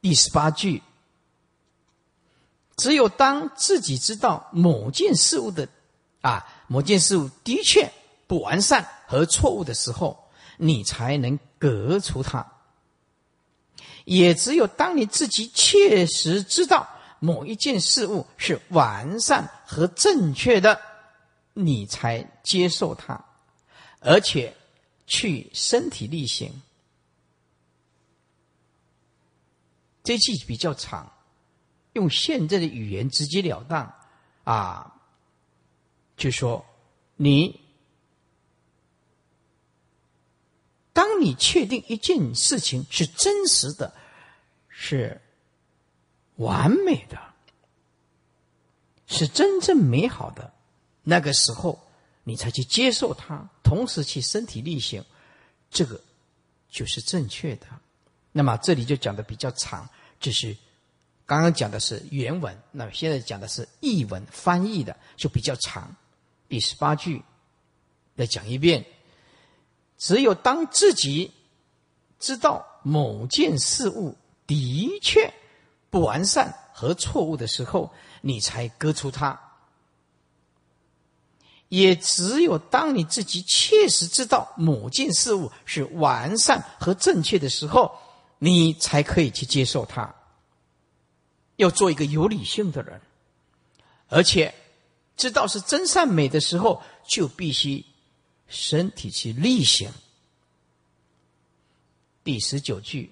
第十八句，只有当自己知道某件事物的啊，某件事物的确。不完善和错误的时候，你才能革除它。也只有当你自己确实知道某一件事物是完善和正确的，你才接受它，而且去身体力行。这句比较长，用现在的语言直截了当啊，就说你。当你确定一件事情是真实的，是完美的，是真正美好的，那个时候你才去接受它，同时去身体力行，这个就是正确的。那么这里就讲的比较长，就是刚刚讲的是原文，那么现在讲的是译文翻译的，就比较长。第十八句再讲一遍：只有当自己知道某件事物的确不完善和错误的时候，你才割出它；也只有当你自己切实知道某件事物是完善和正确的时候。你才可以去接受它。要做一个有理性的人，而且知道是真善美的时候，就必须身体去力行。第十九句：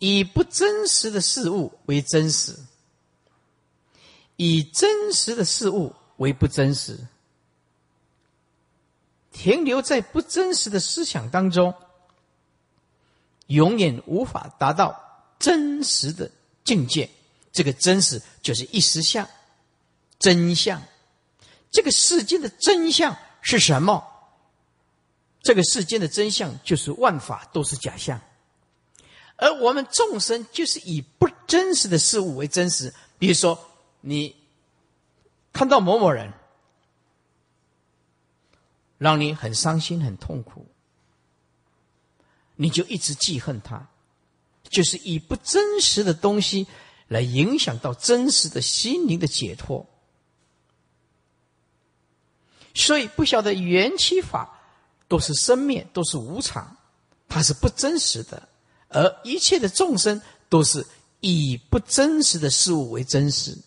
以不真实的事物为真实，以真实的事物为不真实，停留在不真实的思想当中。永远无法达到真实的境界。这个真实就是一实相，真相。这个世间的真相是什么？这个世间的真相就是万法都是假象，而我们众生就是以不真实的事物为真实。比如说，你看到某某人，让你很伤心、很痛苦。你就一直记恨他，就是以不真实的东西来影响到真实的心灵的解脱。所以不晓得缘起法都是生灭，都是无常，它是不真实的。而一切的众生都是以不真实的事物为真实，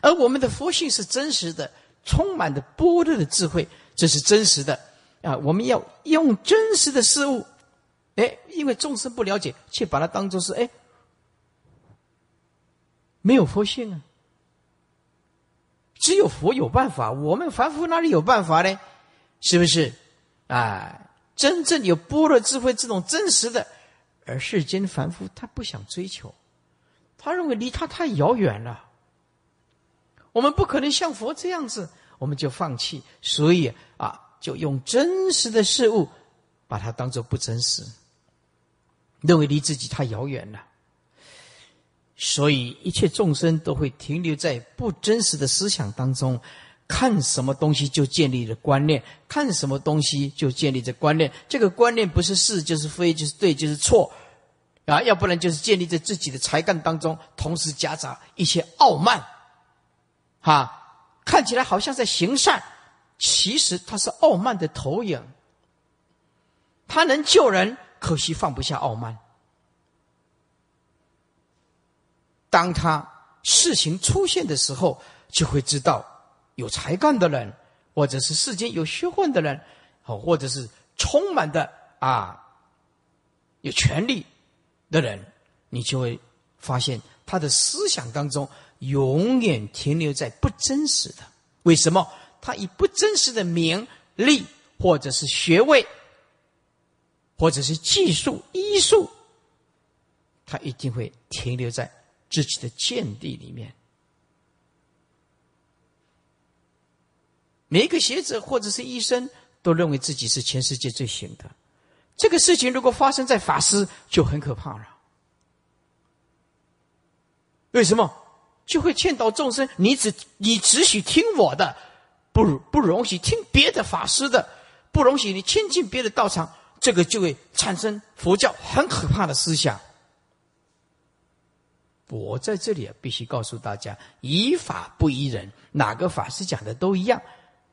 而我们的佛性是真实的，充满的般若的智慧，这是真实的啊！我们要用真实的事物。哎，因为众生不了解，却把它当做是哎，没有佛性啊。只有佛有办法，我们凡夫哪里有办法呢？是不是？啊，真正有般若智慧这种真实的，而世间凡夫他不想追求，他认为离他太遥远了。我们不可能像佛这样子，我们就放弃。所以啊，就用真实的事物，把它当做不真实。认为离自己太遥远了，所以一切众生都会停留在不真实的思想当中，看什么东西就建立了观念，看什么东西就建立着观念。这个观念不是是就是非，就是对就是错，啊，要不然就是建立在自己的才干当中，同时夹杂一些傲慢，啊，看起来好像在行善，其实他是傲慢的投影，他能救人。可惜放不下傲慢。当他事情出现的时候，就会知道有才干的人，或者是世间有学问的人，哦，或者是充满的啊有权利的人，你就会发现他的思想当中永远停留在不真实的。为什么？他以不真实的名利或者是学位。或者是技术、医术，他一定会停留在自己的见地里面。每一个学者或者是医生都认为自己是全世界最行的。这个事情如果发生在法师，就很可怕了。为什么？就会劝导众生：你只你只许听我的，不不容许听别的法师的，不容许你亲近别的道场。这个就会产生佛教很可怕的思想。我在这里啊，必须告诉大家：依法不依人，哪个法师讲的都一样。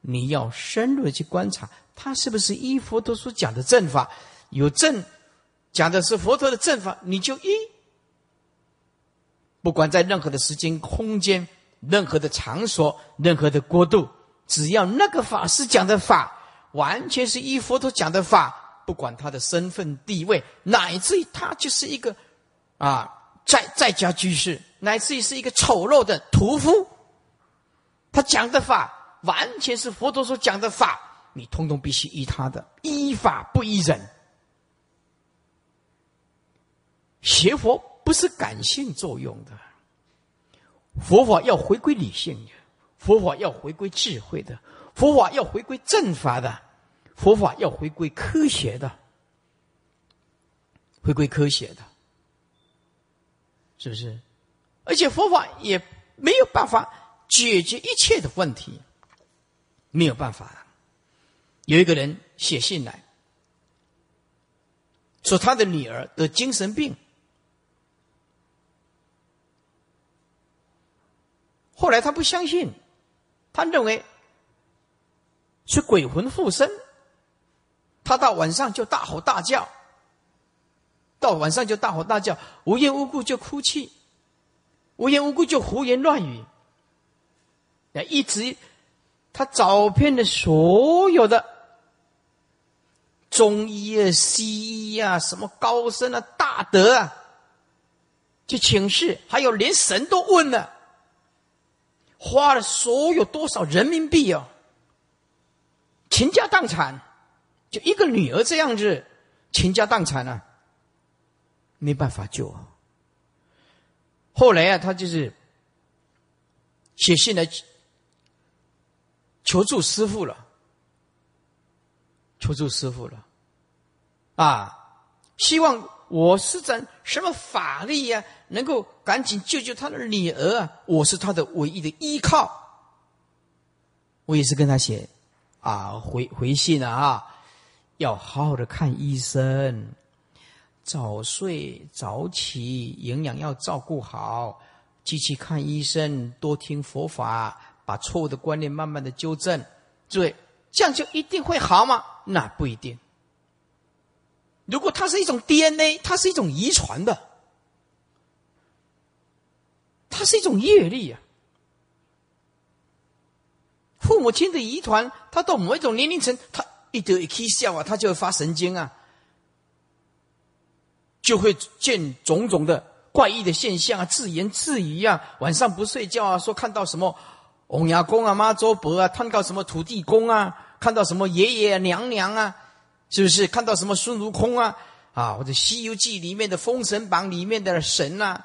你要深入的去观察，他是不是依佛陀所讲的正法？有正讲的是佛陀的正法，你就依。不管在任何的时间、空间、任何的场所、任何的国度，只要那个法师讲的法，完全是依佛陀讲的法。不管他的身份地位，乃至于他就是一个啊在在家居士，乃至于是一个丑陋的屠夫，他讲的法完全是佛陀所讲的法，你通通必须依他的，依法不依人。学佛不是感性作用的，佛法要回归理性的，佛法要回归智慧的，佛法要回归正法的，佛法要回归科学的，回归科学的，是不是？而且佛法也没有办法解决一切的问题，没有办法。有一个人写信来，说他的女儿得精神病。后来他不相信，他认为是鬼魂附身。他到晚上就大吼大叫，到晚上就大吼大叫，无缘无故就哭泣，无缘无故就胡言乱语。一直他找遍了所有的。中医啊，西医啊，什么高深啊、大德啊，去请示，还有连神都问了，花了所有多少人民币啊，倾家荡产，就一个女儿这样子，倾家荡产啊，没办法救啊。后来啊，他就是写信来求助师傅了。求助师傅了，啊！希望我施展什么法力呀，能够赶紧救救他的女儿啊！我是他的唯一的依靠。我也是跟他写，啊，回回信啊，要好好的看医生，早睡早起，营养要照顾好，积极看医生，多听佛法，把错误的观念慢慢的纠正，对，这样就一定会好吗？那不一定。如果它是一种 DNA，它是一种遗传的，它是一种业力啊。父母亲的遗传，他到某一种年龄层，他一得一起笑啊，他就会发神经啊，就会见种种的怪异的现象啊，自言自语啊，晚上不睡觉啊，说看到什么翁牙公啊、妈祖伯啊，看到什么土地公啊。看到什么爷爷娘娘啊，是不是看到什么孙悟空啊啊，或者《西游记》里面的《封神榜》里面的神呐？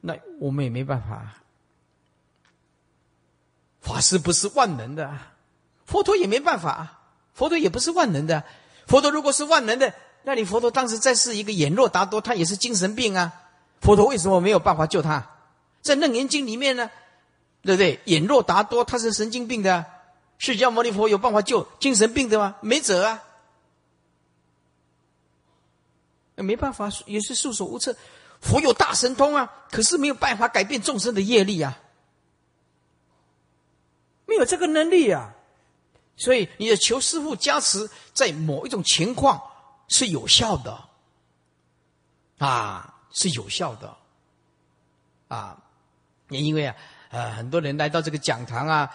那我们也没办法。法师不是万能的，佛陀也没办法。佛陀也不是万能的。佛陀如果是万能的，那你佛陀当时在世一个眼若达多，他也是精神病啊。佛陀为什么没有办法救他？在《楞严经》里面呢，对不对？眼若达多他是神经病的。释迦牟尼佛有办法救精神病的吗？没辙啊，没办法，也是束手无策。佛有大神通啊，可是没有办法改变众生的业力啊，没有这个能力啊。所以你的求师傅加持，在某一种情况是有效的，啊，是有效的，啊，也因为啊，呃，很多人来到这个讲堂啊。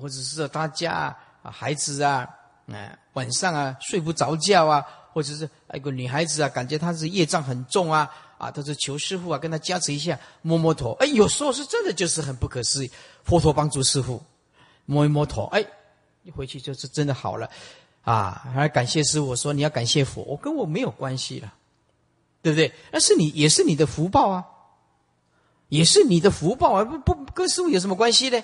或者是他家啊，孩子啊，哎，晚上啊睡不着觉啊，或者是一个女孩子啊，感觉她是业障很重啊，啊，她是求师傅啊，跟她加持一下，摸摸头，哎，有时候是真的就是很不可思议，佛陀帮助师傅摸一摸头，哎，一回去就是真的好了，啊，还感谢师傅，说你要感谢佛，我跟我没有关系了，对不对？那是你也是你的福报啊，也是你的福报啊，不不跟师傅有什么关系呢？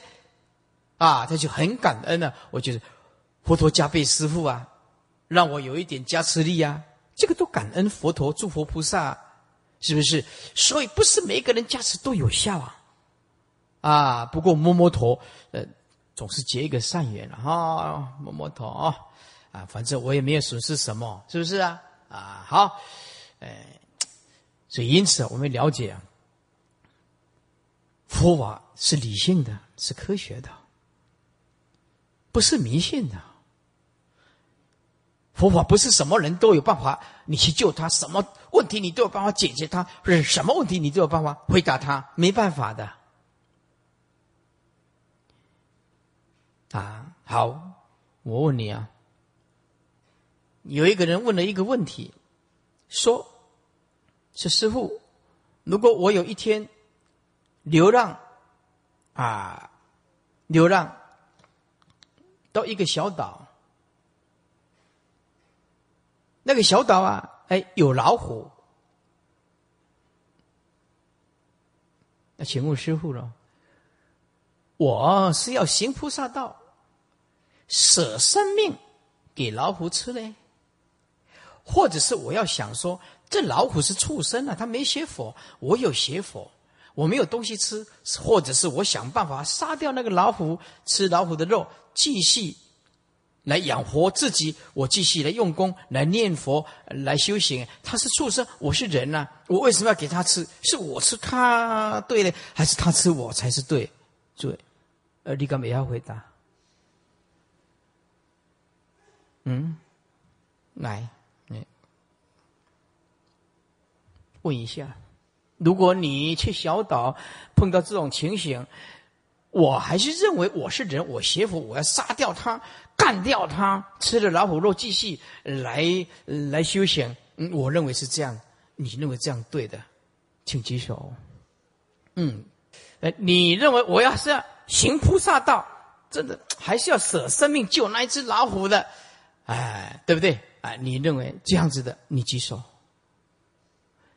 啊，他就很感恩了。我觉得佛陀加倍师傅啊，让我有一点加持力啊，这个都感恩佛陀、诸佛菩萨，是不是？所以不是每个人加持都有效啊。啊，不过摸摸头，呃，总是结一个善缘了哈。摸摸头啊，啊，反正我也没有损失什么，是不是啊？啊，好，哎，所以因此我们了解啊，佛法是理性的，是科学的。不是迷信的，佛法不是什么人都有办法，你去救他，什么问题你都有办法解决他，不是什么问题你都有办法回答他，没办法的。啊，好，我问你啊，有一个人问了一个问题，说：“是师傅，如果我有一天流浪，啊，流浪。”到一个小岛，那个小岛啊，哎，有老虎。那请问师傅了，我是要行菩萨道，舍生命给老虎吃嘞，或者是我要想说，这老虎是畜生啊，他没学佛，我有学佛，我没有东西吃，或者是我想办法杀掉那个老虎，吃老虎的肉，继续。来养活自己，我继续来用功，来念佛，来修行。他是畜生，我是人呐，我为什么要给他吃？是我吃他对的，还是他吃我才是对？对，呃，你干嘛要回答？嗯，来，你问一下，如果你去小岛碰到这种情形，我还是认为我是人，我邪佛，我要杀掉他。干掉他，吃了老虎肉继续来来修行。我认为是这样，你认为这样对的，请举手。嗯，哎，你认为我要是要行菩萨道，真的还是要舍生命救那一只老虎的，哎，对不对？哎，你认为这样子的，你举手。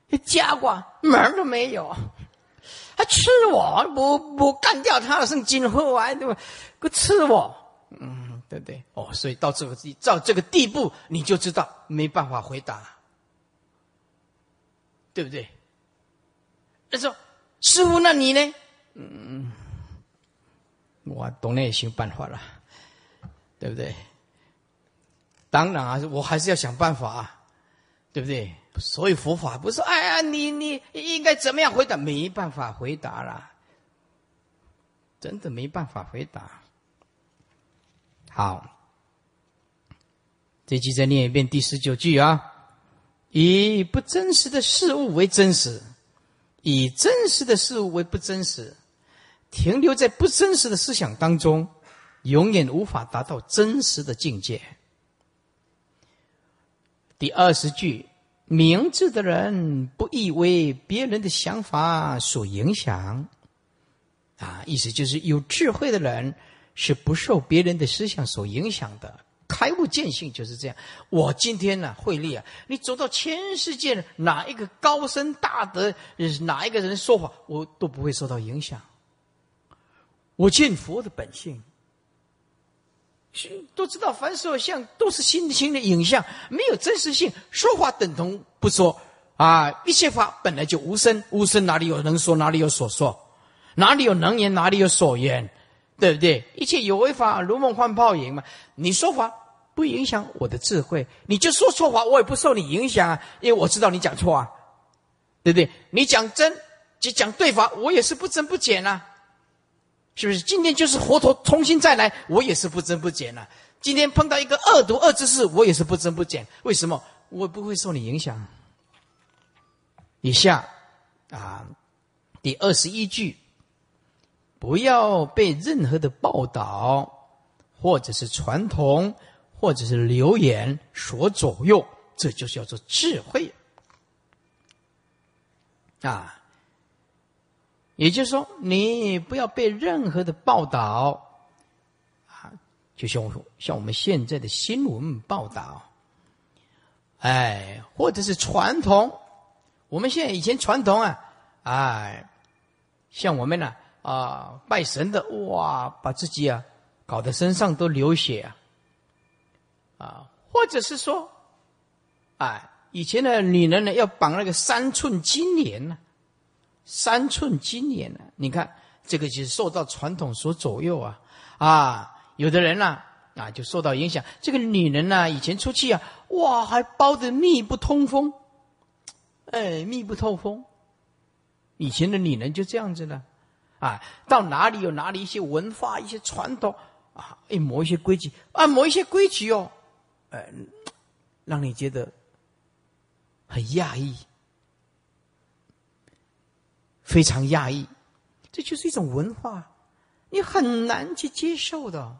这家伙门都没有，还吃我？不不干掉他，剩今后啊，对吧？个吃我，嗯。对不对？哦，所以到这个地到这个地步，你就知道没办法回答，对不对？他说：“师傅，那你呢？”嗯，我懂那也想办法了，对不对？当然啊，我还是要想办法，啊对不对？所以佛法不是哎呀，你你应该怎么样回答？没办法回答了，真的没办法回答。好，这句再念一遍第十九句啊！以不真实的事物为真实，以真实的事物为不真实，停留在不真实的思想当中，永远无法达到真实的境界。第二十句，明智的人不易为别人的想法所影响，啊，意思就是有智慧的人。是不受别人的思想所影响的，开悟见性就是这样。我今天呢，慧力啊，你走到全世界哪一个高深大德，哪一个人说法，我都不会受到影响。我见佛的本性，都知道凡所有相都是心心的影像，没有真实性。说法等同不说啊，一切法本来就无声，无声哪里有能说，哪里有所说，哪里有能言，哪里有所言。对不对？一切有为法，如梦幻泡影嘛。你说法不影响我的智慧，你就说错话，我也不受你影响啊，因为我知道你讲错啊，对不对？你讲真，就讲对法，我也是不增不减啊，是不是？今天就是活脱重新再来，我也是不增不减啊。今天碰到一个恶毒恶之事，我也是不增不减。为什么？我不会受你影响。以下啊，第二十一句。不要被任何的报道，或者是传统，或者是流言所左右，这就叫做智慧啊。也就是说，你不要被任何的报道啊，就像我像我们现在的新闻报道，哎，或者是传统，我们现在以前传统啊，哎，像我们呢。啊拜神的哇，把自己啊搞得身上都流血啊！啊，或者是说，哎，以前的女人呢要绑那个三寸金莲呢，三寸金莲呢，你看这个就是受到传统所左右啊！啊，有的人呢啊就受到影响，这个女人呢以前出去啊，哇，还包的密不通风，哎，密不透风，以前的女人就这样子了。啊，到哪里有哪里一些文化、一些传统啊，一某一些规矩啊，某一些规矩哦，呃，让你觉得很讶异，非常讶异，这就是一种文化，你很难去接受的，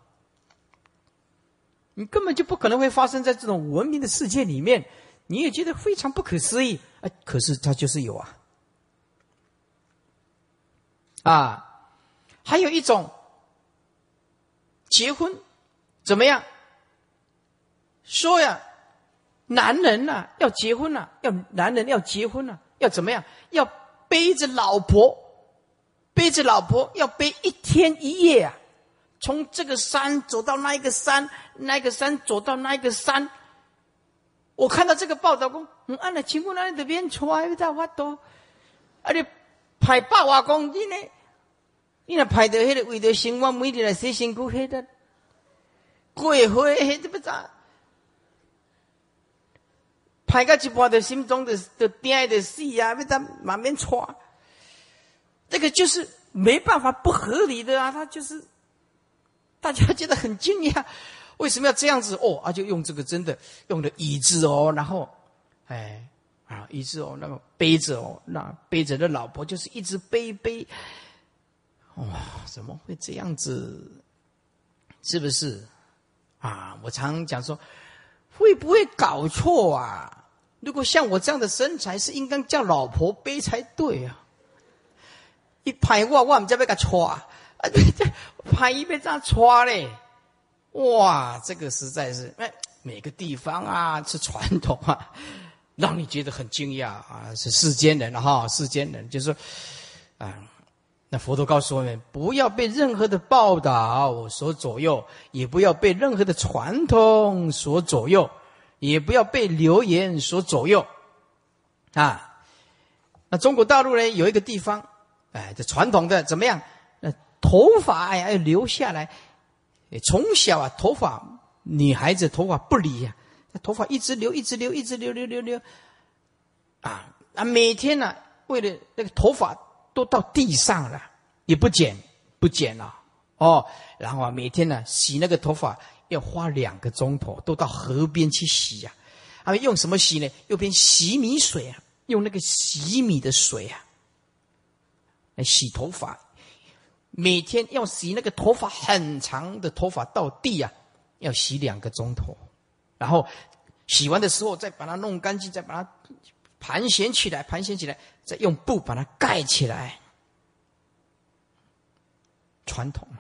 你根本就不可能会发生在这种文明的世界里面，你也觉得非常不可思议，哎，可是它就是有啊。啊，还有一种结婚怎么样？说呀，男人呐，要结婚呐，要男人要结婚呐，要怎么样？要背着老婆，背着老婆要背一天一夜啊，从这个山走到那一个山，那个山走到那一个山。我看到这个报道讲，嗯，按了情况那里的边出来，在发多，而且排百外公斤呢？你那排到迄个为着生活，每日来洗身躯，迄个过火，迄怎么着？拍个一半的心中的的爹的死啊！被他满面喘，这个就是没办法不合理的啊！他就是大家觉得很惊讶，为什么要这样子？哦，啊，就用这个真的用的椅子哦，然后哎啊椅子哦，那个背着哦，那背着的老婆就是一直背背，哇，怎么会这样子？是不是啊？我常讲说，会不会搞错啊？如果像我这样的身材，是应该叫老婆背才对啊！一拍我，我唔知要个戳啊！拍一边这样戳嘞，哇，这个实在是哎，每个地方啊是传统啊，让你觉得很惊讶啊！是世间人哈，世间人就是说啊，那佛陀告诉我们，不要被任何的报道所左右，也不要被任何的传统所左右。也不要被流言所左右，啊，那中国大陆呢？有一个地方，哎，这传统的怎么样？那头发哎要留下来，从小啊，头发女孩子头发不理呀，那头发一直留，一直留，一直留，留留留，啊啊，每天呢，为了那个头发都到地上了，也不剪，不剪了，哦，然后啊，每天呢，洗那个头发。要花两个钟头，都到河边去洗呀！啊，用什么洗呢？用边洗米水啊，用那个洗米的水啊，来洗头发。每天要洗那个头发很长的头发到地啊，要洗两个钟头。然后洗完的时候，再把它弄干净，再把它盘旋起来，盘旋起来，再用布把它盖起来。传统嘛，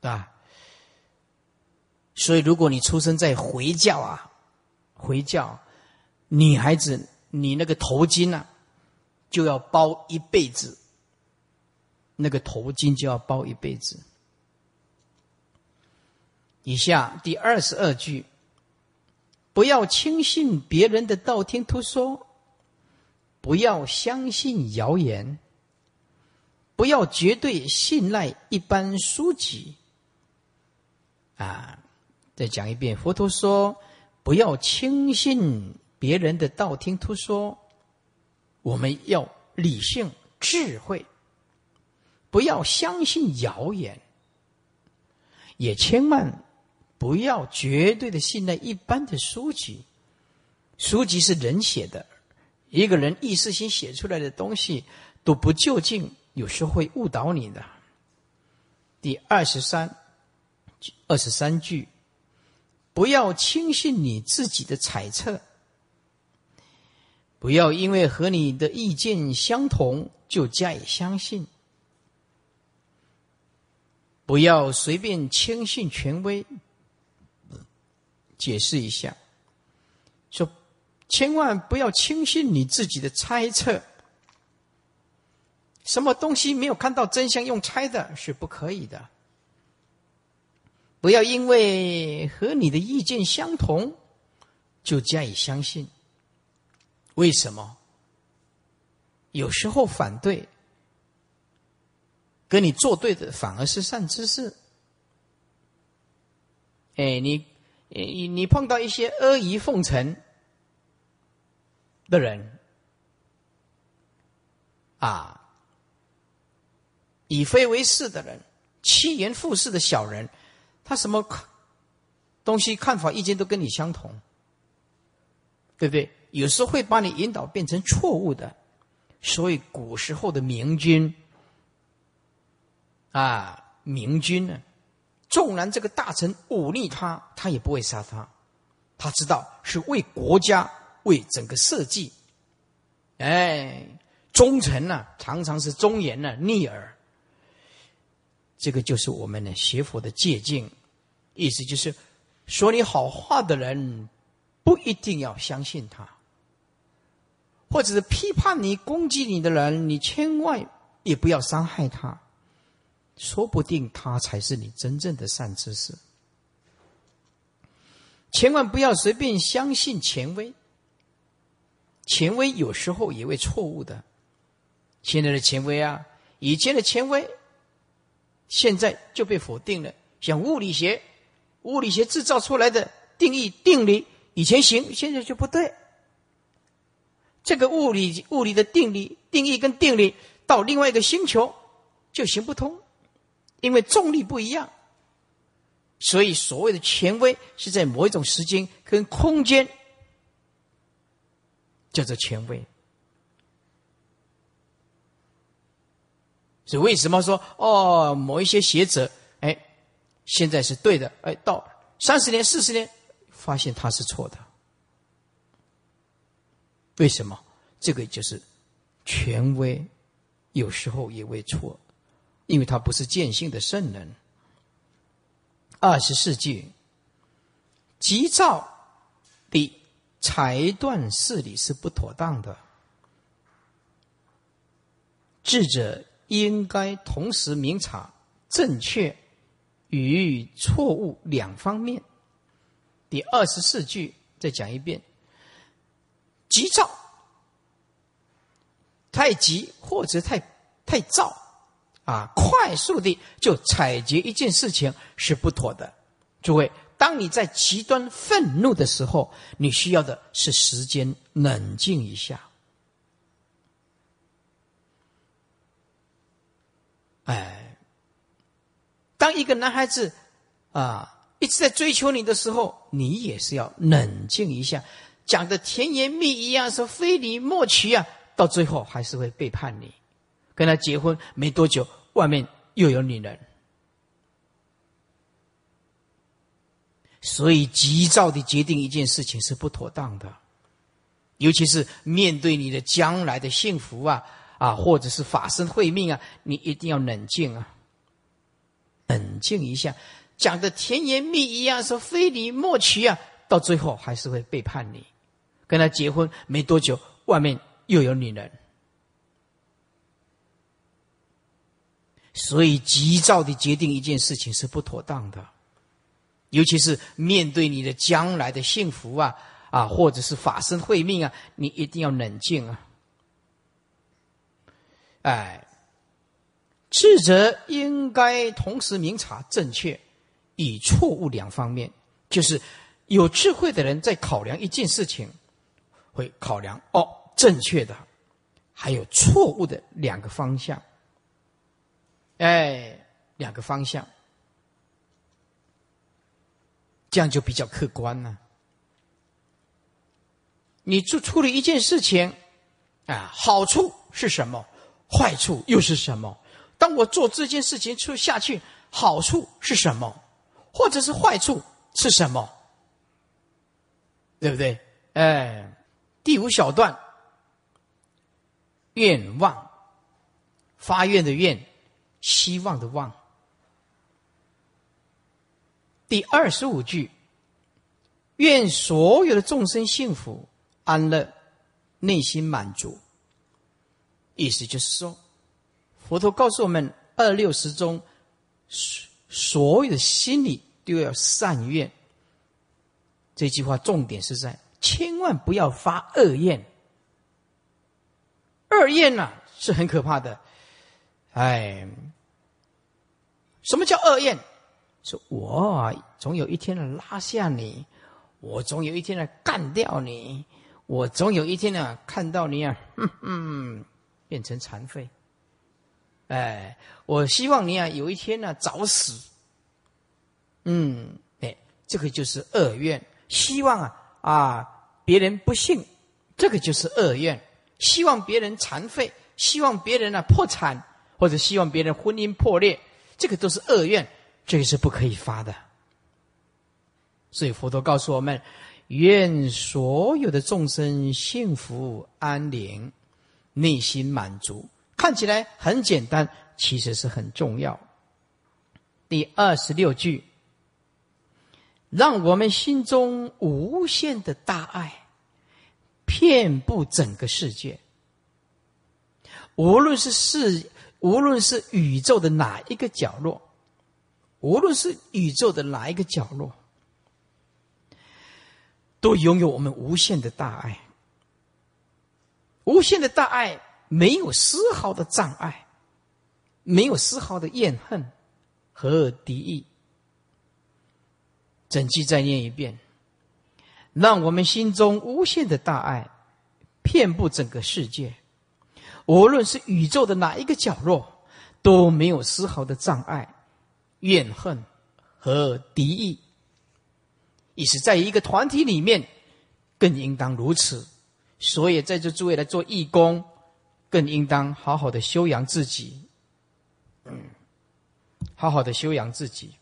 对吧？所以，如果你出生在回教啊，回教女孩子，你那个头巾啊，就要包一辈子。那个头巾就要包一辈子。以下第二十二句：不要轻信别人的道听途说，不要相信谣言，不要绝对信赖一般书籍。啊。再讲一遍，佛陀说：“不要轻信别人的道听途说，我们要理性智慧，不要相信谣言，也千万不要绝对的信赖一般的书籍。书籍是人写的，一个人意识心写出来的东西都不究竟，有时会误导你的。”第二十三，二十三句。不要轻信你自己的猜测，不要因为和你的意见相同就加以相信，不要随便轻信权威。解释一下，说千万不要轻信你自己的猜测，什么东西没有看到真相用猜的是不可以的。不要因为和你的意见相同，就加以相信。为什么？有时候反对，跟你作对的反而是善知识。哎，你你你碰到一些阿谀奉承的人，啊，以非为是的人，趋炎附势的小人。他什么东西看法意见都跟你相同，对不对？有时候会把你引导变成错误的，所以古时候的明君啊，明君呢，纵然这个大臣忤逆他，他也不会杀他，他知道是为国家、为整个社稷。哎，忠臣呢，常常是忠言呢逆耳，这个就是我们的学佛的借鉴。意思就是，说你好话的人不一定要相信他，或者是批判你、攻击你的人，你千万也不要伤害他，说不定他才是你真正的善知识。千万不要随便相信权威，权威有时候也会错误的。现在的权威啊，以前的权威，现在就被否定了。像物理学，物理学制造出来的定义定理，以前行，现在就不对。这个物理物理的定理定义跟定理，到另外一个星球就行不通，因为重力不一样。所以，所谓的权威是在某一种时间跟空间叫做权威。所以，为什么说哦，某一些学者，哎，现在是对的，哎，到三十年、四十年，发现他是错的？为什么？这个就是权威，有时候也会错，因为他不是见性的圣人。二十四句，急躁的裁断事理是不妥当的。智者应该同时明察正确与错误两方面。第二十四句再讲一遍：急躁，太急或者太太躁。啊，快速的就采决一件事情是不妥的。诸位，当你在极端愤怒的时候，你需要的是时间冷静一下。哎，当一个男孩子啊一直在追求你的时候，你也是要冷静一下，讲的甜言蜜语一样，说非你莫娶啊，到最后还是会背叛你。跟他结婚没多久。外面又有女人，所以急躁的决定一件事情是不妥当的，尤其是面对你的将来的幸福啊啊，或者是法身慧命啊，你一定要冷静啊，冷静一下，讲的甜言蜜语啊，说非你莫娶啊，到最后还是会背叛你。跟他结婚没多久，外面又有女人。所以，急躁的决定一件事情是不妥当的，尤其是面对你的将来的幸福啊啊，或者是法身慧命啊，你一定要冷静啊！哎，智者应该同时明察正确与错误两方面，就是有智慧的人在考量一件事情，会考量哦正确的，还有错误的两个方向。哎，两个方向，这样就比较客观了。你做处理一件事情，啊，好处是什么？坏处又是什么？当我做这件事情出下去，好处是什么？或者是坏处是什么？对不对？哎，第五小段，愿望，发愿的愿。希望的望，第二十五句，愿所有的众生幸福安乐，内心满足。意思就是说，佛陀告诉我们，二六十中，所所有的心里都要善愿。这句话重点是在，千万不要发恶愿。恶愿呐，是很可怕的。哎，什么叫恶愿？说我总有一天呢拉下你，我总有一天呢干掉你，我总有一天呢看到你啊，哼哼，变成残废。哎，我希望你啊有一天呢早死。嗯，哎，这个就是恶愿。希望啊啊别人不幸，这个就是恶愿。希望别人残废，希望别人呢破产。或者希望别人婚姻破裂，这个都是恶愿，这个是不可以发的。所以佛陀告诉我们：愿所有的众生幸福安宁，内心满足。看起来很简单，其实是很重要。第二十六句：让我们心中无限的大爱遍布整个世界。无论是世，无论是宇宙的哪一个角落，无论是宇宙的哪一个角落，都拥有我们无限的大爱。无限的大爱没有丝毫的障碍，没有丝毫的怨恨和敌意。整句再念一遍，让我们心中无限的大爱遍布整个世界，无论是宇宙的哪一个角落，都没有丝毫的障碍、怨恨和敌意。也是在一个团体里面，更应当如此。所以，在这诸位来做义工，更应当好好的修养自己，好好的修养自己。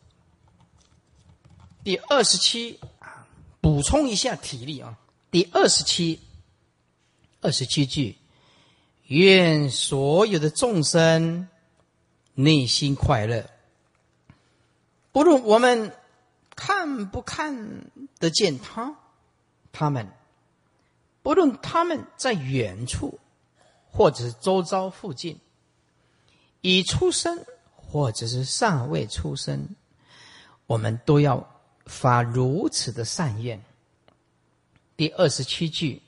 第二十七啊，补充一下体力啊。第二十七，二十七句，愿所有的众生内心快乐。不论我们看不看得见他，他们，不论他们在远处，或者是周遭附近，已出生或者是尚未出生，我们都要。发如此的善愿。第二十七句，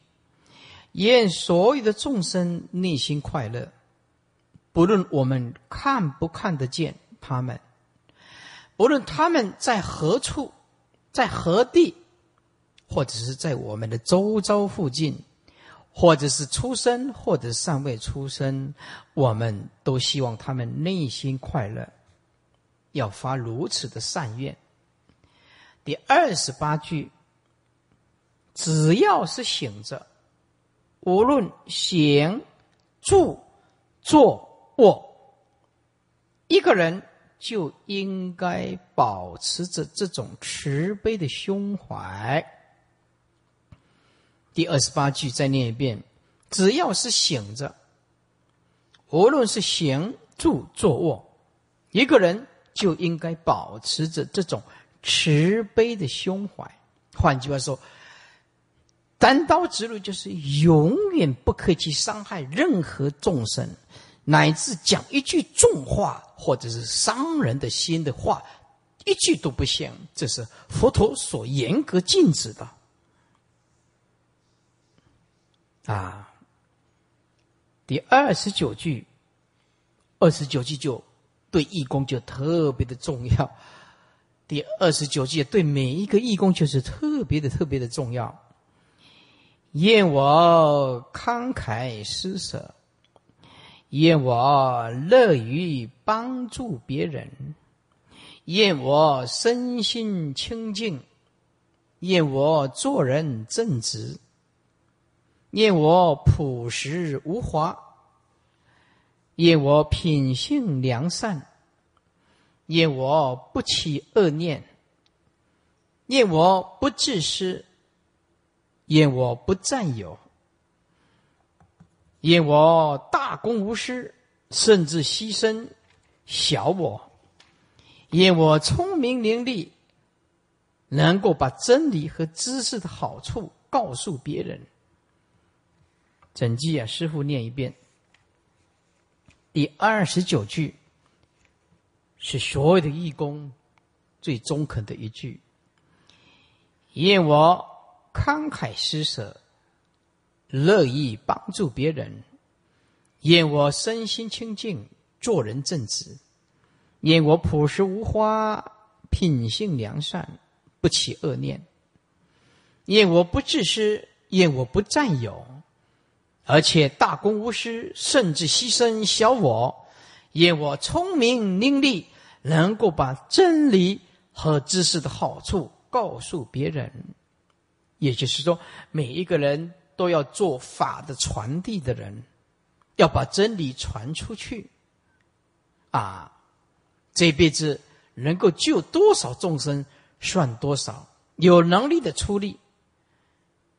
愿所有的众生内心快乐，不论我们看不看得见他们，不论他们在何处，在何地，或者是在我们的周遭附近，或者是出生，或者尚未出生，我们都希望他们内心快乐，要发如此的善愿。第二十八句，只要是醒着，无论行、住、坐、卧，一个人就应该保持着这种慈悲的胸怀。第二十八句再念一遍：只要是醒着，无论是行、住、坐、卧，一个人就应该保持着这种。慈悲的胸怀，换句话说，单刀直入就是永远不可以去伤害任何众生，乃至讲一句重话或者是伤人的心的话，一句都不行。这是佛陀所严格禁止的。啊，第二十九句，二十九句就对义工就特别的重要。第二十九句对每一个义工就是特别的、特别的重要。愿我慷慨施舍，愿我乐于帮助别人，愿我身心清净，愿我做人正直，愿我朴实无华，愿我品性良善。愿我不起恶念，愿我不自私，愿我不占有，愿我大公无私，甚至牺牲小我，愿我聪明伶俐，能够把真理和知识的好处告诉别人。整句啊，师傅念一遍，第二十九句。是所有的义工最中肯的一句：愿我慷慨施舍，乐意帮助别人；愿我身心清净，做人正直；愿我朴实无华，品性良善，不起恶念；愿我不自私，愿我不占有，而且大公无私，甚至牺牲小我；愿我聪明伶俐。能够把真理和知识的好处告诉别人，也就是说，每一个人都要做法的传递的人，要把真理传出去。啊，这辈子能够救多少众生算多少，有能力的出力，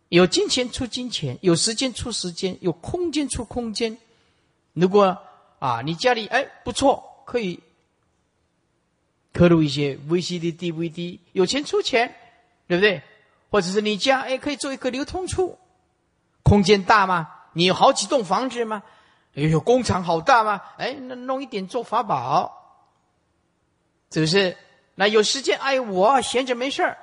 有金钱出金钱，有时间出时间，有空间出空间。如果啊，你家里哎不错，可以。刻录一些 VCD、DVD，有钱出钱对不对？或者是你家哎，可以做一个流通处，空间大吗？你有好几栋房子吗？哎呦，工厂好大吗？哎，那弄一点做法宝，是不是？那有时间哎，我闲着没事儿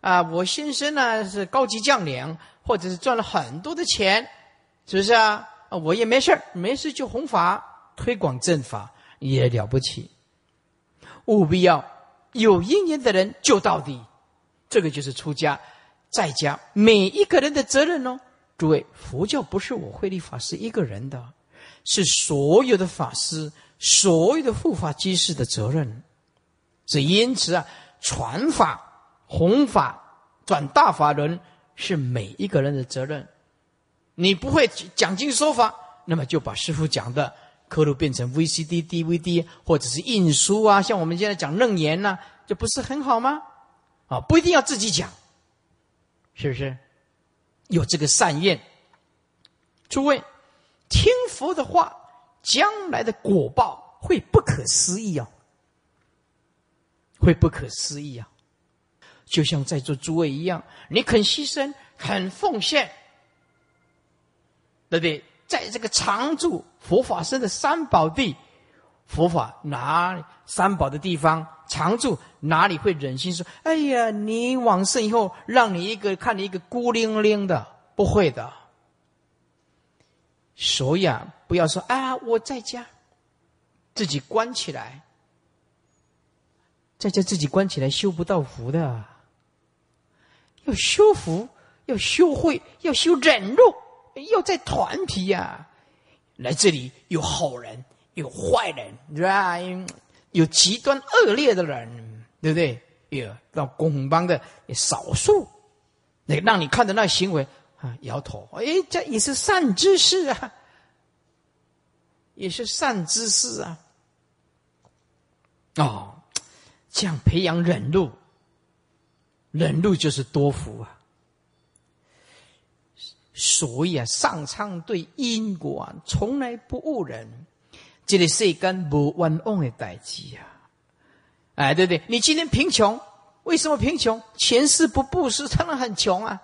啊，我先生呢是高级将领，或者是赚了很多的钱，是不是啊？我也没事儿，没事就弘法推广正法也了不起，务必要有因缘的人就到底，这个就是出家。在家每一个人的责任哦，诸位，佛教不是我慧立法师一个人的，是所有的法师、所有的护法居士的责任。只因此啊，传法、弘法、转大法轮是每一个人的责任。你不会讲经说法，那么就把师傅讲的刻录变成 VCD、DVD，或者是印书啊，像我们现在讲楞严呐，这不是很好吗？啊，不一定要自己讲。是不是有这个善愿？诸位，听佛的话，将来的果报会不可思议啊！会不可思议啊！就像在座诸位一样，你肯牺牲，肯奉献，对不对？在这个常住佛法僧的三宝地。佛法哪三宝的地方常住，哪里会忍心说？哎呀，你往生以后，让你一个看你一个孤零零的，不会的。所以啊，不要说啊，我在家自己关起来，在家自己关起来修不到福的。要修福，要修慧，要修忍辱，要在团体呀。来这里有好人。有坏人，是吧？有极端恶劣的人，对不对？有到公帮的少数，那让你看的那行为啊，摇头。哎，这也是善知识啊，也是善知识啊。哦，这样培养忍辱，忍辱就是多福啊。所以啊，上苍对因果啊，从来不误人。这个世间无冤枉的代志啊！哎，对不对？你今天贫穷，为什么贫穷？前世不布施，当然很穷啊！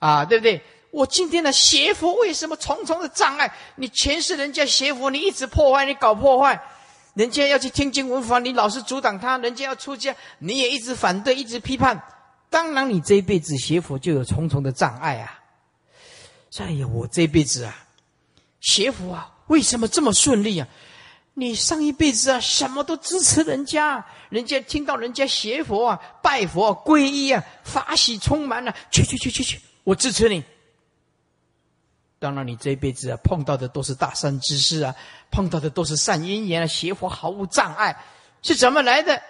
啊，对不对？我今天的邪佛为什么重重的障碍？你前世人家邪佛，你一直破坏，你搞破坏，人家要去听经闻法，你老是阻挡他；人家要出家，你也一直反对，一直批判。当然，你这一辈子邪佛就有重重的障碍啊！哎呀，我这辈子啊，邪佛啊！为什么这么顺利啊？你上一辈子啊，什么都支持人家，人家听到人家学佛啊、拜佛、皈依啊，法喜充满了，去去去去去，我支持你。当然，你这一辈子啊，碰到的都是大善之事啊，碰到的都是善因缘啊，学佛毫无障碍，是怎么来的？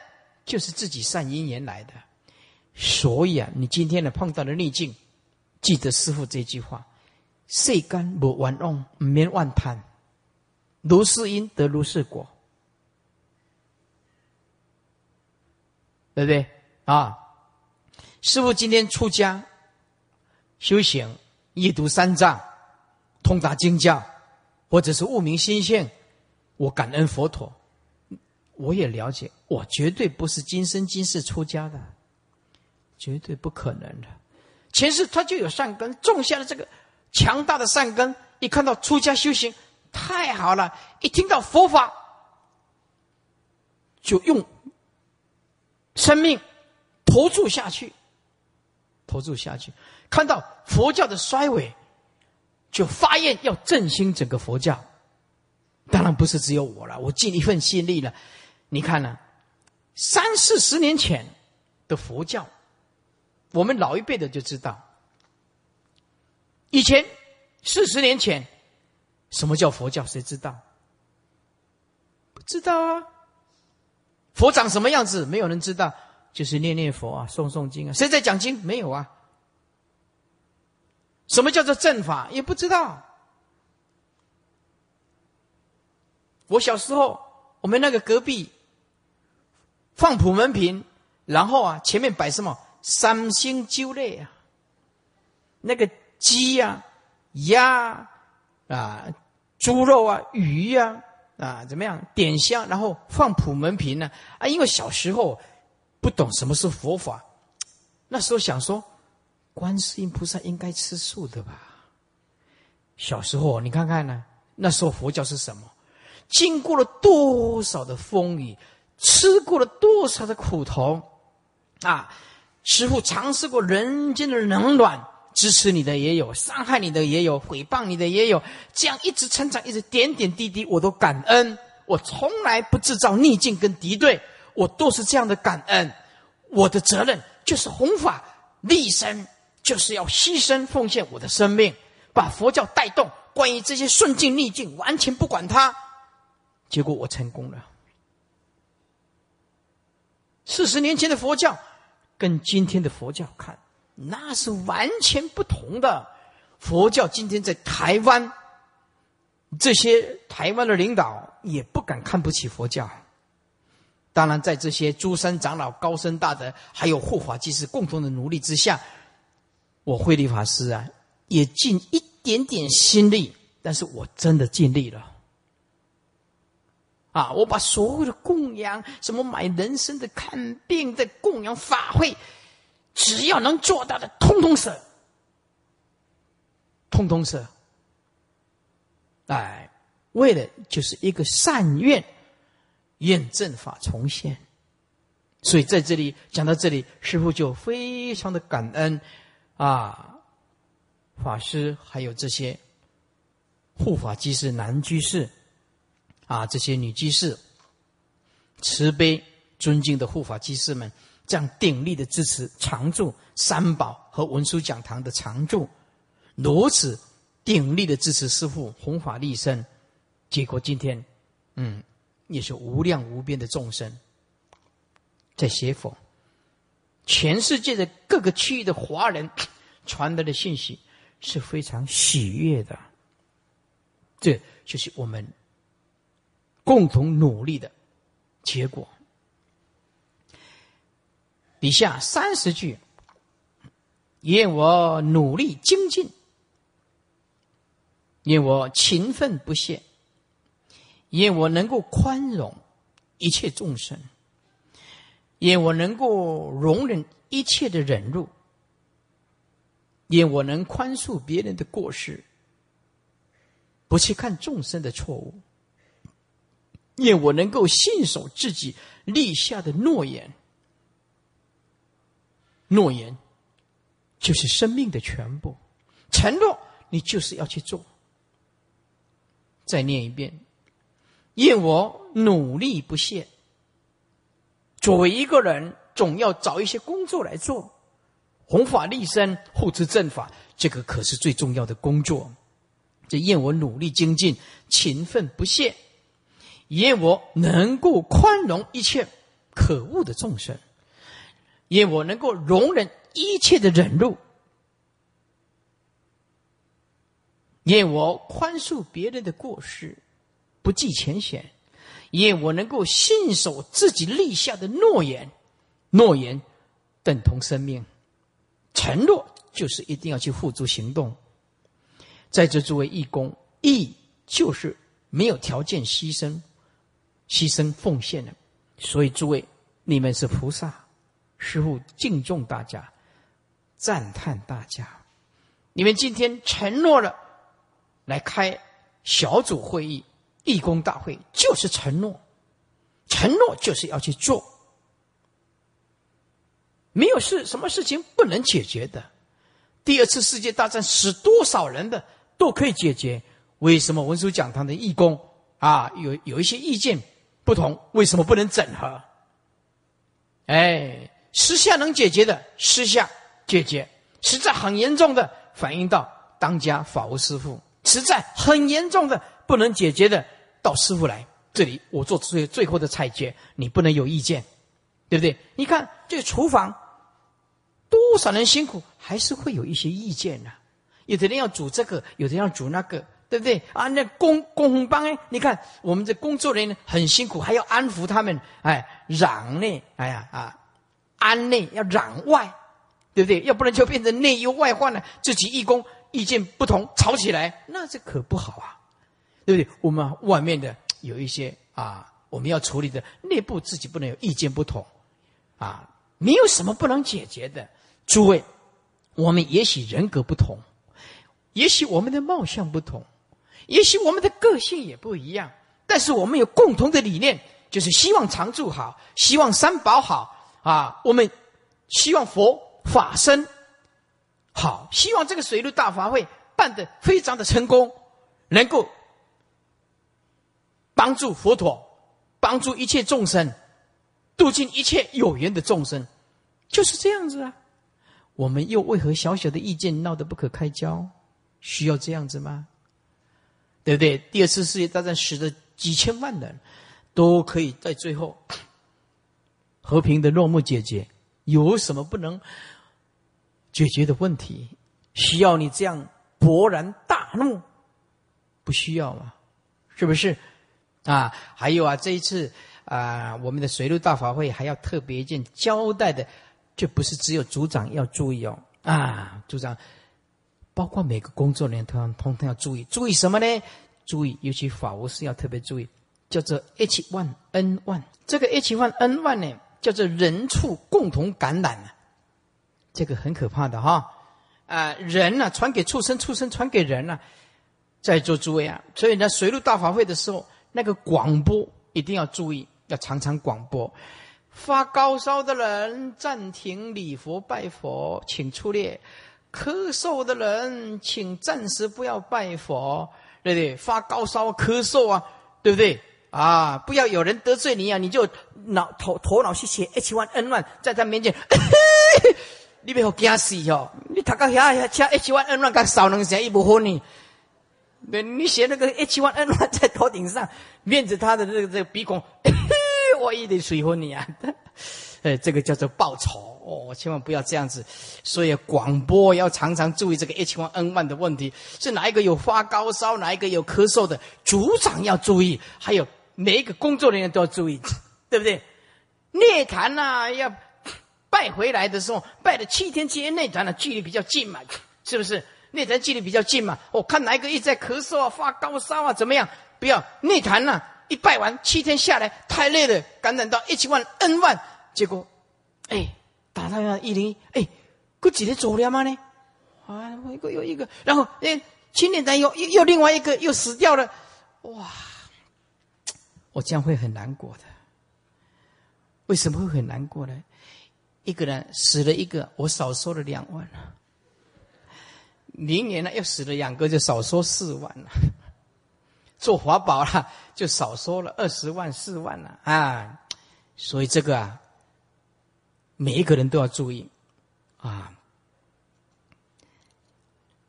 就是自己善因缘来的。所以啊，你今天呢碰到的逆境，记得师父这句话：世间无冤枉，唔免妄贪。如是因得如是果，对不对啊？师傅今天出家修行，一读三藏，通达经教，或者是悟明心性，我感恩佛陀。我也了解，我绝对不是今生今世出家的，绝对不可能的。前世他就有善根，种下了这个强大的善根，一看到出家修行。太好了！一听到佛法，就用生命投注下去，投注下去。看到佛教的衰微，就发愿要振兴整个佛教。当然不是只有我了，我尽一份心力了。你看呢？三四十年前的佛教，我们老一辈的就知道。以前四十年前。什么叫佛教？谁知道？不知道啊。佛长什么样子？没有人知道，就是念念佛啊，诵诵经啊。谁在讲经？没有啊。什么叫做正法？也不知道。我小时候，我们那个隔壁放普门品，然后啊，前面摆什么三星酒类啊，那个鸡呀、鸭啊。猪肉啊，鱼呀，啊，怎么样？点香，然后放普门瓶呢？啊，因为小时候不懂什么是佛法，那时候想说，观世音菩萨应该吃素的吧？小时候你看看呢，那时候佛教是什么？经过了多少的风雨，吃过了多少的苦头，啊！师傅尝试过人间的冷暖，支持你的也有，伤害你的也有，诽谤你的也有，这样一直成长，一直点点滴滴，我都感恩。我从来不制造逆境跟敌对，我都是这样的感恩。我的责任就是弘法立身，就是要牺牲奉献我的生命，把佛教带动。关于这些顺境逆境，完全不管它。结果我成功了。四十年前的佛教。跟今天的佛教看，那是完全不同的。佛教今天在台湾，这些台湾的领导也不敢看不起佛教。当然，在这些诸山长老、高僧大德，还有护法居士共同的努力之下，我慧立法师啊，也尽一点点心力。但是我真的尽力了。啊！我把所有的供养，什么买人参的、看病的、供养法会，只要能做到的，通通舍，通通舍。哎，为了就是一个善愿，愿正法重现。所以在这里讲到这里，师傅就非常的感恩啊，法师还有这些护法居士、男居士。啊，这些女居士，慈悲尊敬的护法居士们，这样鼎力的支持常住三宝和文殊讲堂的常住，如此鼎力的支持师父弘法利生，结果今天，嗯，也是无量无边的众生在学佛，全世界的各个区域的华人传达的信息是非常喜悦的，这就是我们。共同努力的结果。底下三十句，愿我努力精进，愿我勤奋不懈，愿我能够宽容一切众生，愿我能够容忍一切的忍辱，愿我能宽恕别人的过失，不去看众生的错误。愿我能够信守自己立下的诺言，诺言就是生命的全部，承诺你就是要去做。再念一遍，愿我努力不懈。作为一个人，总要找一些工作来做，弘法利身、护持正法，这个可是最重要的工作。这愿我努力精进，勤奋不懈。愿我能够宽容一切可恶的众生，愿我能够容忍一切的忍辱，愿我宽恕别人的过失，不计前嫌，愿我能够信守自己立下的诺言，诺言等同生命，承诺就是一定要去付诸行动。在这诸位义工，义就是没有条件牺牲。牺牲奉献的，所以诸位，你们是菩萨，师父敬重大家，赞叹大家。你们今天承诺了来开小组会议、义工大会，就是承诺，承诺就是要去做。没有事，什么事情不能解决的？第二次世界大战死多少人的都可以解决，为什么文殊讲堂的义工啊有有一些意见？不同，为什么不能整合？哎，私下能解决的，私下解决；实在很严重的，反映到当家法务师傅；实在很严重的，不能解决的，到师傅来这里，我做最最后的裁决，你不能有意见，对不对？你看这厨房，多少人辛苦，还是会有一些意见的。有的人要煮这个，有的人要煮那个。对不对啊？那工工帮哎，你看我们这工作人员很辛苦，还要安抚他们，哎，嚷呢，哎呀啊，安内要攘外，对不对？要不然就变成内忧外患了。自己义工意见不同，吵起来，那这可不好啊，对不对？我们外面的有一些啊，我们要处理的内部自己不能有意见不同，啊，没有什么不能解决的。诸位，我们也许人格不同，也许我们的貌相不同，也许我们的个性也不一样，但是我们有共同的理念，就是希望常住好，希望三宝好啊，我们希望佛法身好，希望这个水陆大法会办得非常的成功，能够帮助佛陀，帮助一切众生，度尽一切有缘的众生，就是这样子啊。我们又为何小小的意见闹得不可开交？需要这样子吗？对不对？第二次世界大战使得几千万人都可以在最后和平的落幕解决，有什么不能解决的问题？需要你这样勃然大怒？不需要嘛？是不是？啊，还有啊，这一次啊，我们的水陆大法会还要特别一件交代的。这不是只有组长要注意哦啊，组长，包括每个工作人员都要通通要注意，注意什么呢？注意，尤其法务是要特别注意，叫做 H one N one。这个 H one N one 呢，叫做人畜共同感染啊，这个很可怕的哈啊，人呢传给畜生，畜生传给人呢，在座诸位啊，所以呢，水陆大法会的时候，那个广播一定要注意，要常常广播。发高烧的人暂停礼佛拜佛，请出列；咳嗽的人请暂时不要拜佛，对不对？发高烧咳嗽啊，对不对？啊，不要有人得罪你啊，你就脑头头脑去写 H one N one，在他面前，你别好惊死哦！你他个遐遐写 H one N one，刚少能写一部分呢？对，你写那个 H one N one 在头顶上，面着他的这个这个鼻孔。我一定水婚你啊！哎，这个叫做报仇哦，千万不要这样子。所以广播要常常注意这个 H 1 N 1的问题，是哪一个有发高烧，哪一个有咳嗽的，组长要注意，还有每一个工作人员都要注意，对不对？内坛呐，要拜回来的时候，拜了七天七夜，内坛的距离比较近嘛，是不是？内坛距离比较近嘛，我看哪一个一直在咳嗽啊，发高烧啊，怎么样？不要内坛呐。一拜完七天下来太累了，感染到一千万 N 万，结果，哎，打到那一零一，哎，过几天走了吗呢？啊，一个又一个，然后哎，青年男又又又另外一个又死掉了，哇，我将会很难过的。为什么会很难过呢？一个人死了一个，我少收了两万了。明年呢又死了两个，就少收四万了。做华宝了，就少收了二十万四万了啊！所以这个啊，每一个人都要注意啊。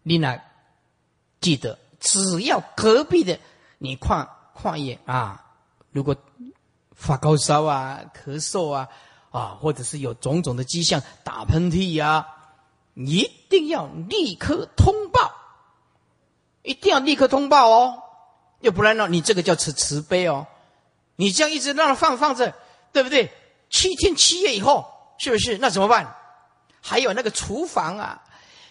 你呢，记得只要隔壁的你跨跨越啊，如果发高烧啊、咳嗽啊啊，或者是有种种的迹象，打喷嚏呀，一定要立刻通报，一定要立刻通报哦。要不然呢？你这个叫慈慈悲哦，你这样一直让它放放着，对不对？七天七夜以后，是不是？那怎么办？还有那个厨房啊，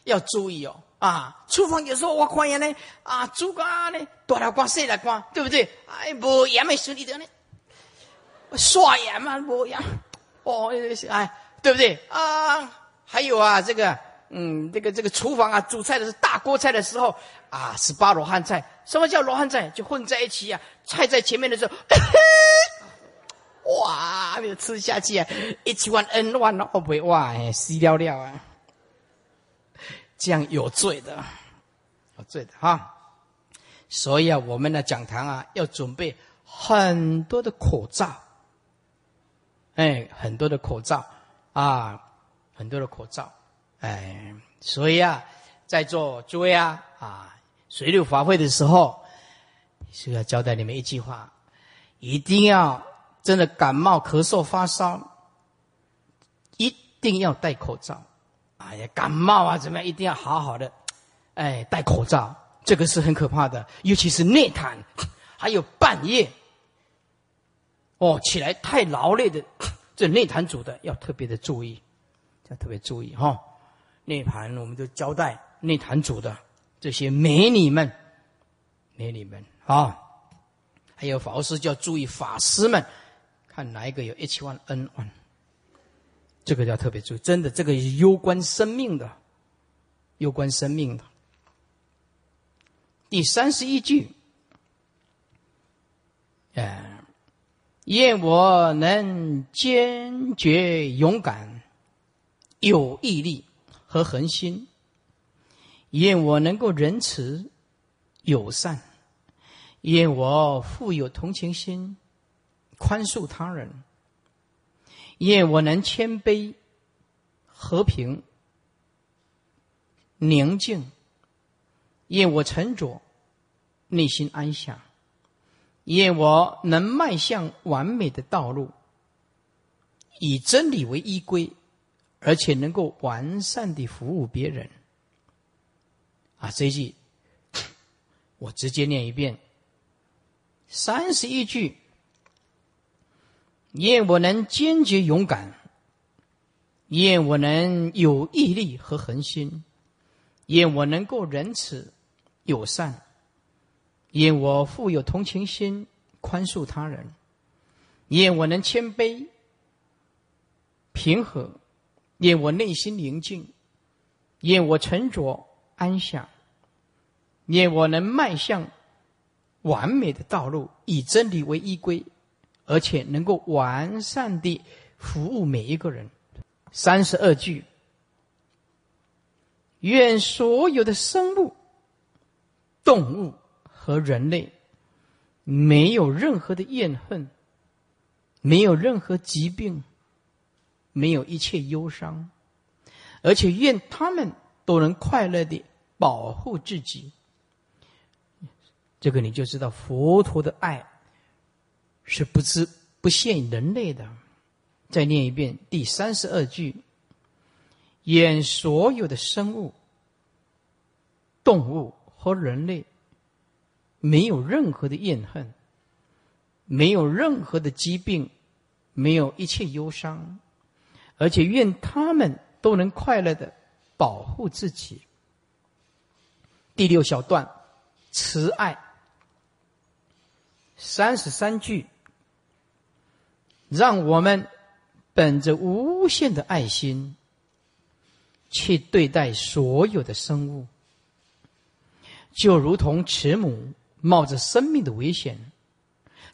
要注意哦啊！厨房有时候我看见呢啊，煮干呢，大来关细来瓜，对不对？哎，无盐没顺利的呢，刷牙嘛无盐，哦，哎，对不对啊？还有啊，这个。嗯，这个这个厨房啊，煮菜的是大锅菜的时候啊，十八罗汉菜。什么叫罗汉菜？就混在一起啊，菜在前面的时候，哇，没有吃下去啊，一千万 N 万哦，不会哇，死了了啊，这样有罪的，有罪的哈。所以啊，我们的讲堂啊，要准备很多的口罩，哎，很多的口罩啊，很多的口罩。哎，所以啊，在座诸位啊，啊，水陆法会的时候，是要交代你们一句话：一定要真的感冒、咳嗽、发烧，一定要戴口罩。哎呀，感冒啊，怎么样？一定要好好的，哎，戴口罩，这个是很可怕的，尤其是内痰，还有半夜，哦，起来太劳累的，这内坛主的要特别的注意，要特别注意哈。内盘，我们就交代内坛主的这些美女们、美女们啊，还有法师就要注意法师们，看哪一个有 H one N one 这个要特别注意，真的，这个是攸关生命的，攸关生命的。第三十一句，哎，愿我能坚决勇敢，有毅力和恒心；愿我能够仁慈友善；愿我富有同情心，宽恕他人。愿我能谦卑、和平、宁静；愿我沉着、内心安详；愿我能迈向完美的道路，以真理为依归，而且能够完善的服务别人。啊，这一句我直接念一遍，三十一句。愿我能坚决勇敢，愿我能有毅力和恒心，愿我能够仁慈友善，愿我富有同情心，宽恕他人，愿我能谦卑平和，愿我内心宁静，愿我沉着安详，愿我能迈向完美的道路，以真理为依归。而且能够完善地服务每一个人。三十二句，愿所有的生物、动物和人类，没有任何的怨恨，没有任何疾病，没有一切忧伤，而且愿他们都能快乐的保护自己。这个你就知道佛陀的爱。是不知不限于人类的。再念一遍第三十二句：愿所有的生物、动物和人类，没有任何的怨恨，没有任何的疾病，没有一切忧伤，而且愿他们都能快乐的保护自己。第六小段，慈爱，三十三句。让我们本着无限的爱心去对待所有的生物，就如同慈母冒着生命的危险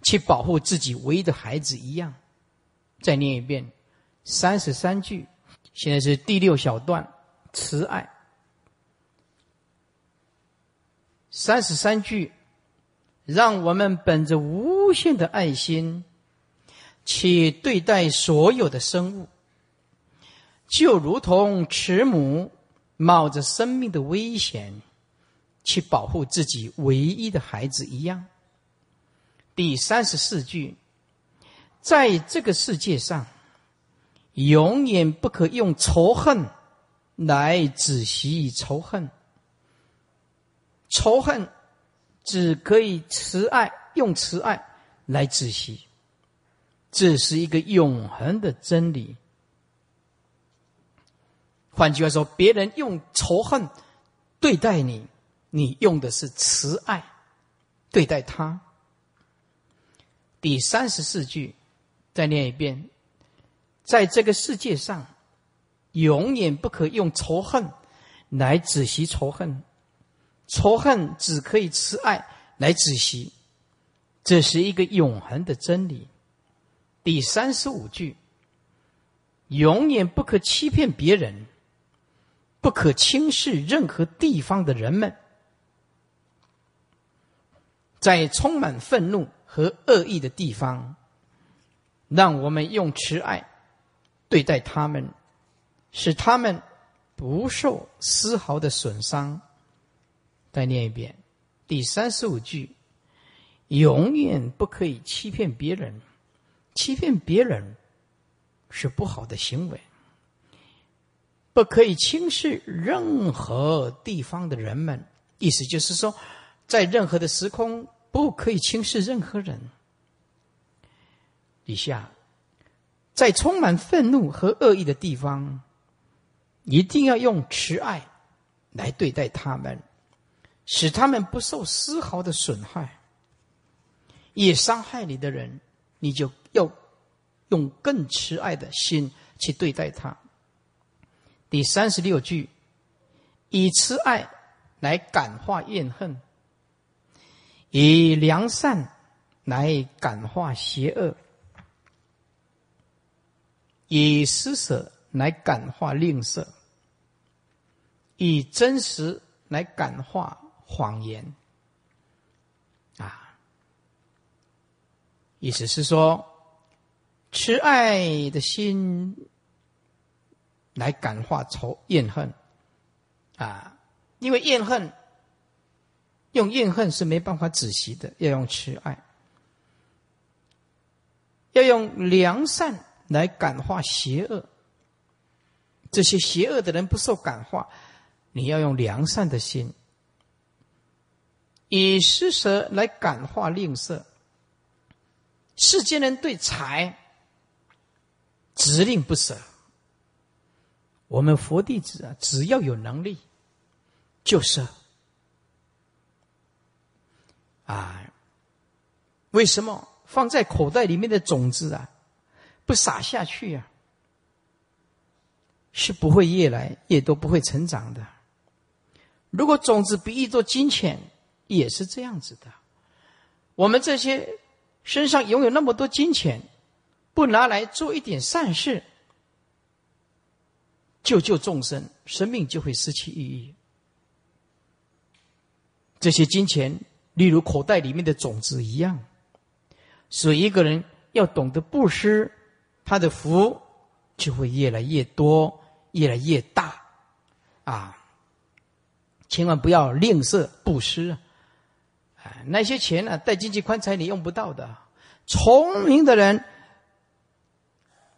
去保护自己唯一的孩子一样。再念一遍三十三句，现在是第六小段，慈爱。三十三句，让我们本着无限的爱心。去对待所有的生物，就如同慈母冒着生命的危险去保护自己唯一的孩子一样。第三十四句，在这个世界上，永远不可用仇恨来止息仇恨，仇恨只可以慈爱，用慈爱来止息。这是一个永恒的真理。换句话说，别人用仇恨对待你，你用的是慈爱对待他。第三十四句，再念一遍：在这个世界上，永远不可用仇恨来止息仇恨，仇恨只可以慈爱来止息。这是一个永恒的真理。第三十五句：永远不可欺骗别人，不可轻视任何地方的人们。在充满愤怒和恶意的地方，让我们用慈爱对待他们，使他们不受丝毫的损伤。再念一遍第三十五句：永远不可以欺骗别人。欺骗别人是不好的行为，不可以轻视任何地方的人们。意思就是说，在任何的时空不可以轻视任何人。以下，在充满愤怒和恶意的地方，一定要用慈爱来对待他们，使他们不受丝毫的损害。也伤害你的人。你就要用更慈爱的心去对待他。第三十六句，以慈爱来感化怨恨，以良善来感化邪恶，以施舍来感化吝啬，以真实来感化谎言。啊，意思是说，慈爱的心。来感化仇怨恨，啊，因为怨恨，用怨恨是没办法止息的，要用慈爱，要用良善来感化邪恶。这些邪恶的人不受感化，你要用良善的心，以施舍来感化吝啬。世间人对财执令不舍。我们佛弟子啊，只要有能力，就是啊。为什么放在口袋里面的种子啊，不撒下去呀，是不会越来越多，不会成长的。如果种子比喻作金钱，也是这样子的。我们这些身上拥有那么多金钱，不拿来做一点善事。救救众生，生命就会失去意义。这些金钱，例如口袋里面的种子一样，所以一个人要懂得布施，他的福就会越来越多，越来越大。啊，千万不要吝啬布施啊！那些钱呢，带进去棺材里用不到的。聪明的人，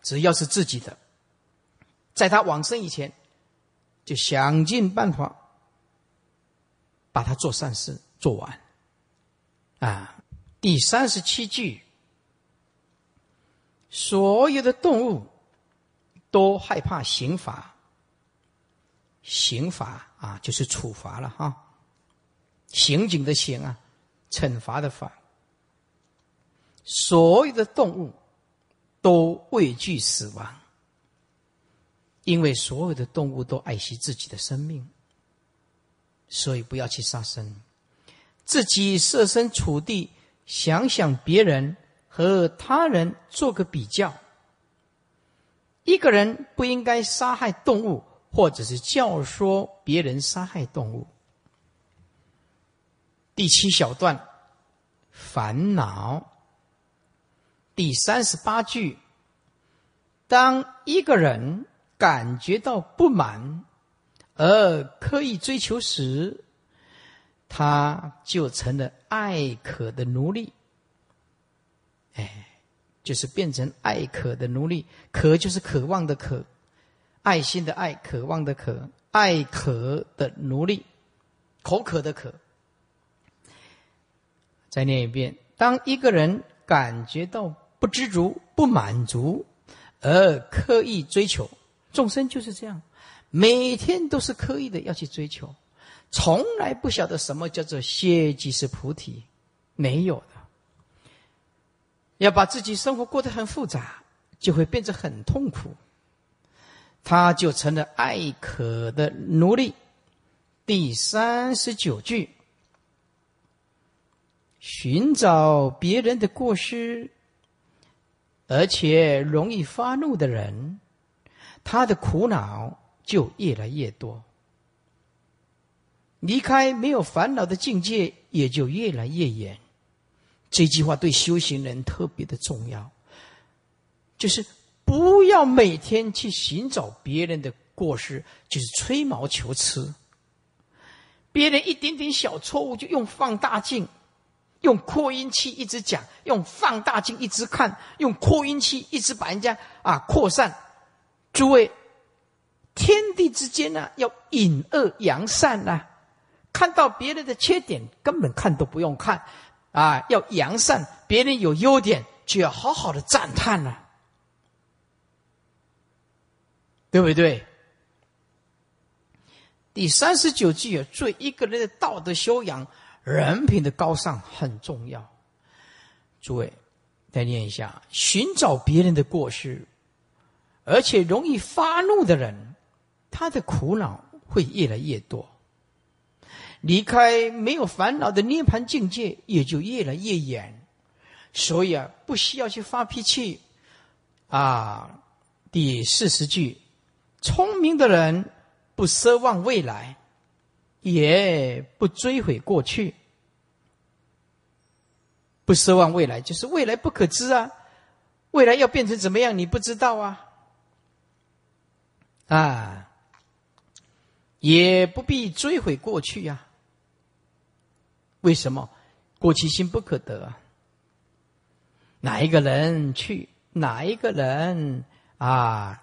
只要是自己的。在他往生以前，就想尽办法把他做善事做完。啊，第三十七句，所有的动物都害怕刑罚，刑罚啊，就是处罚了哈，刑警的刑啊，惩罚的罚。所有的动物都畏惧死亡。因为所有的动物都爱惜自己的生命，所以不要去杀生。自己设身处地想想别人和他人做个比较。一个人不应该杀害动物，或者是教唆别人杀害动物。第七小段，烦恼。第三十八句，当一个人。感觉到不满而刻意追求时，他就成了爱渴的奴隶。哎，就是变成爱渴的奴隶。渴就是渴望的渴，爱心的爱，渴望的渴，爱渴的奴隶，口渴的渴。再念一遍：当一个人感觉到不知足、不满足而刻意追求。众生就是这样，每天都是刻意的要去追求，从来不晓得什么叫做歇即是菩提，没有的。要把自己生活过得很复杂，就会变得很痛苦，他就成了爱渴的奴隶。第三十九句，寻找别人的过失，而且容易发怒的人。他的苦恼就越来越多，离开没有烦恼的境界也就越来越远。这句话对修行人特别的重要，就是不要每天去寻找别人的过失，就是吹毛求疵。别人一点点小错误，就用放大镜、用扩音器一直讲，用放大镜一直看，用扩音器一直把人家啊扩散。诸位，天地之间呢，要隐恶扬善呐。看到别人的缺点，根本看都不用看，啊，要扬善。别人有优点，就要好好的赞叹了，对不对？第三十九句啊，对一个人的道德修养、人品的高尚很重要。诸位，再念一下：寻找别人的过失。而且容易发怒的人，他的苦恼会越来越多。离开没有烦恼的涅盘境界，也就越来越远。所以啊，不需要去发脾气。啊，第四十句：聪明的人不奢望未来，也不追悔过去。不奢望未来，就是未来不可知啊，未来要变成怎么样，你不知道啊。啊，也不必追悔过去呀。为什么？过去心不可得！哪一个人去？哪一个人啊？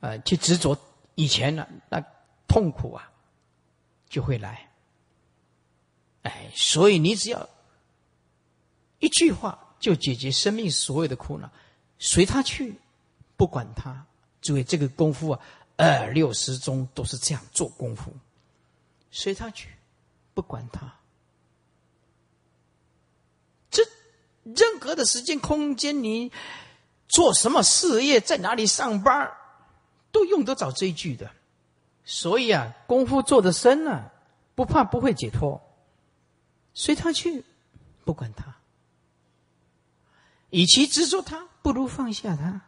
呃，去执着以前的那痛苦啊，就会来。哎，所以你只要一句话就解决生命所有的苦恼，随他去，不管他。诸位，这个功夫啊，二六十中都是这样做功夫，随他去，不管他。任何的时间空间，你做什么事业，在哪里上班，都用得着这一句的。所以啊，功夫做得深了，不怕不会解脱，随他去，不管他。与其执着他，不如放下他，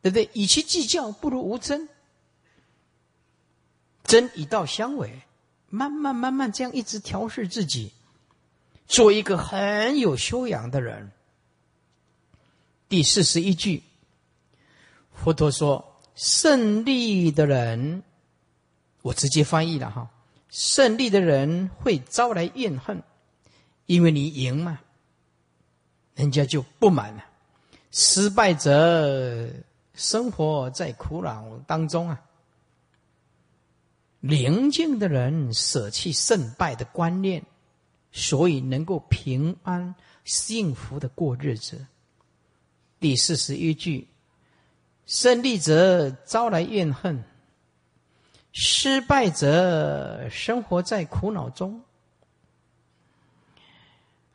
对不对？与其计较，不如无争。争一道相违，慢慢慢慢这样一直调试自己。做一个很有修养的人。第四十一句，佛陀说：“胜利的人，我直接翻译了哈。胜利的人会招来怨恨，因为你赢嘛，人家就不满了。失败者生活在苦恼当中啊。宁静的人舍弃胜败的观念。”所以能够平安幸福的过日子。第四十一句：胜利者招来怨恨，失败者生活在苦恼中。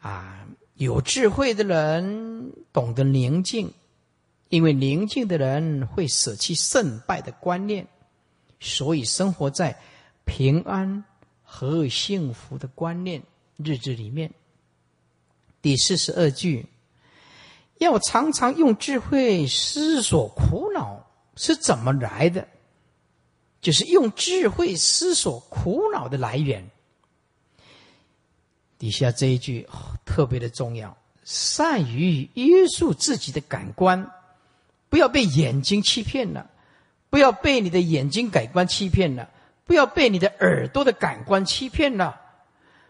啊，有智慧的人懂得宁静，因为宁静的人会舍弃胜败的观念，所以生活在平安和幸福的观念。日子里面，第四十二句，要常常用智慧思索苦恼是怎么来的，就是用智慧思索苦恼的来源。底下这一句特别的重要，善于约束自己的感官，不要被眼睛欺骗了，不要被你的眼睛感官欺骗了，不要被你的耳朵的感官欺骗了。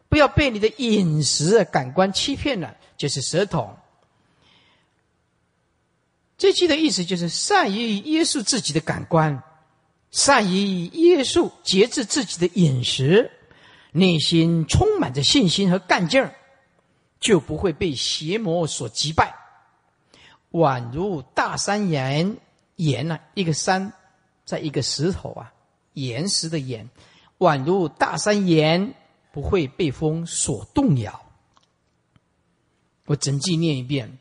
不要被你的饮食感官欺骗了，就是舌头。这句的意思就是善于约束自己的感官，善于约束节制自己的饮食，内心充满着信心和干劲儿，就不会被邪魔所击败。宛如大山岩，岩呢，一个山，在一个石头啊，岩石的岩，宛如大山岩。不会被风所动摇。我整句念一遍：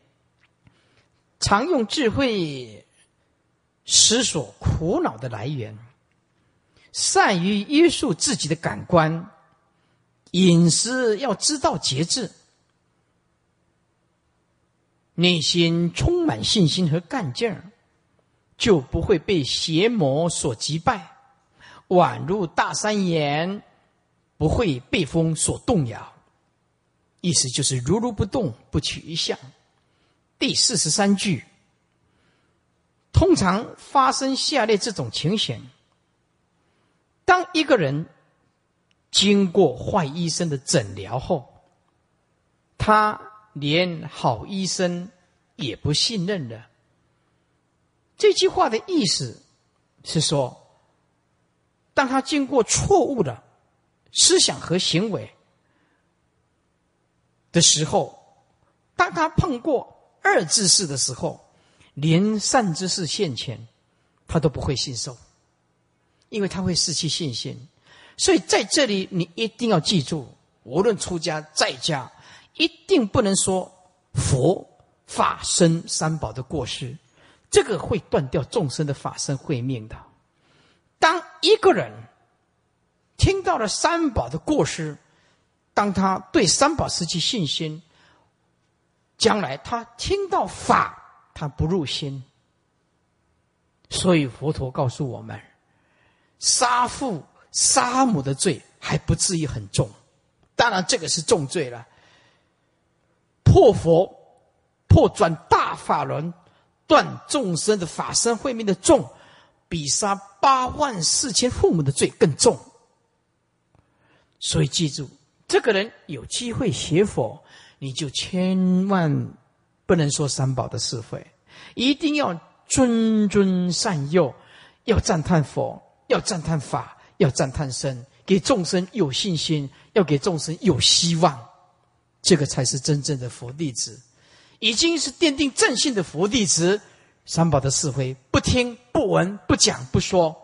常用智慧思索苦恼的来源，善于约束自己的感官，饮食要知道节制，内心充满信心和干劲儿，就不会被邪魔所击败，宛如大山岩。不会被风所动摇，意思就是如如不动，不取一相。第四十三句，通常发生下列这种情形：当一个人经过坏医生的诊疗后，他连好医生也不信任了。这句话的意思是说，当他经过错误的。思想和行为的时候，当他碰过二之事的时候，连善知识现前，他都不会信受，因为他会失去信心。所以在这里，你一定要记住，无论出家在家，一定不能说佛法身三宝的过失。这个会断掉众生的法身慧命的。当一个人听到了三宝的过失，当他对三宝失去信心，将来他听到法，他不入心。所以佛陀告诉我们：杀父杀母的罪还不至于很重，当然这个是重罪了。破佛破转大法轮，断众生的法身慧命的重，比杀八万四千父母的罪更重。所以记住，这个人有机会学佛，你就千万不能说三宝的是非，一定要。谆谆善诱，要赞叹佛，要赞叹法，要赞叹僧，给众生有信心，要给众生有希望，这个才是真正的佛弟子，已经是奠定正信的佛弟子。三宝的是非不听不闻不讲不说，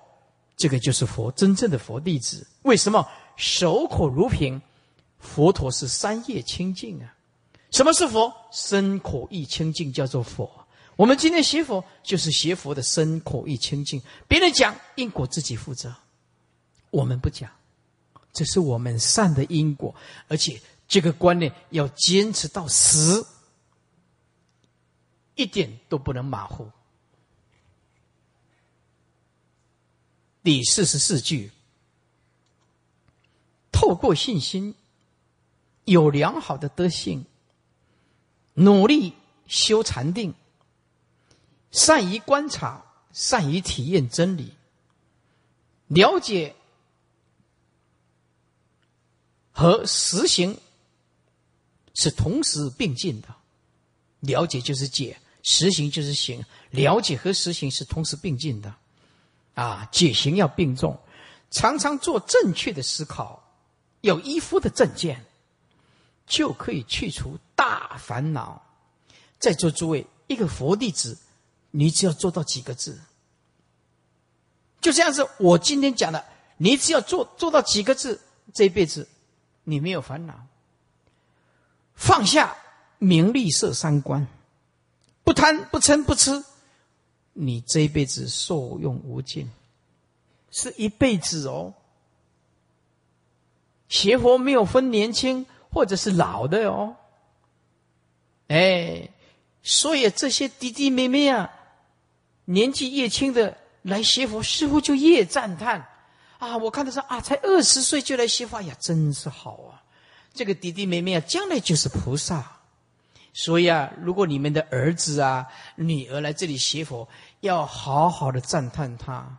这个就是佛真正的佛弟子。为什么守口如瓶？佛陀是三业清净啊！什么是佛？身口意清净叫做佛。我们今天学佛，就是学佛的身口意清净。别人讲因果，自己负责。我们不讲，这是我们善的因果，而且这个观念要坚持到死，一点都不能马虎。第四十四句：透过信心，有良好的德性，努力修禅定。善于观察，善于体验真理，了解和实行是同时并进的。了解就是解，实行就是行。了解和实行是同时并进的，啊，解行要并重，常常做正确的思考，有依夫的正见，就可以去除大烦恼。在座诸位，一个佛弟子。你只要做到几个字，就这样子。我今天讲的，你只要做做到几个字，这一辈子你没有烦恼，放下名利色三观，不贪不嗔不痴，你这一辈子受用无尽，是一辈子哦。邪佛没有分年轻或者是老的哦，哎，所以这些弟弟妹妹啊。年纪越轻的来学佛，似乎就越赞叹啊！我看到说啊，才二十岁就来学佛呀，真是好啊！这个弟弟妹妹啊，将来就是菩萨。所以啊，如果你们的儿子啊、女儿来这里学佛，要好好的赞叹他，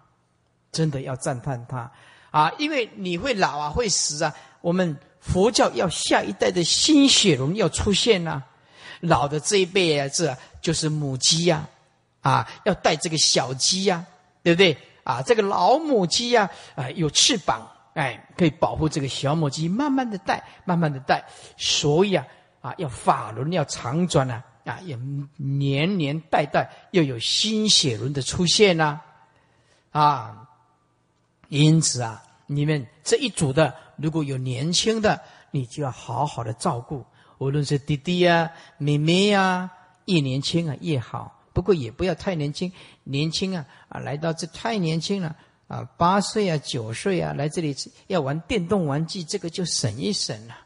真的要赞叹他啊！因为你会老啊，会死啊。我们佛教要下一代的新血龙要出现呐，老的这一辈啊，这就是母鸡呀。啊，要带这个小鸡呀，对不对？啊，这个老母鸡呀，啊，有翅膀，哎，可以保护这个小母鸡，慢慢的带，慢慢的带。所以啊，啊，要法轮要长转啊，啊，要年年代代要有新血轮的出现呐，啊，因此啊，你们这一组的如果有年轻的，你就要好好的照顾，无论是弟弟呀、妹妹呀，越年轻啊越好。不过也不要太年轻，年轻啊啊，来到这太年轻了啊，八岁啊九岁啊，来这里要玩电动玩具，这个就省一省了，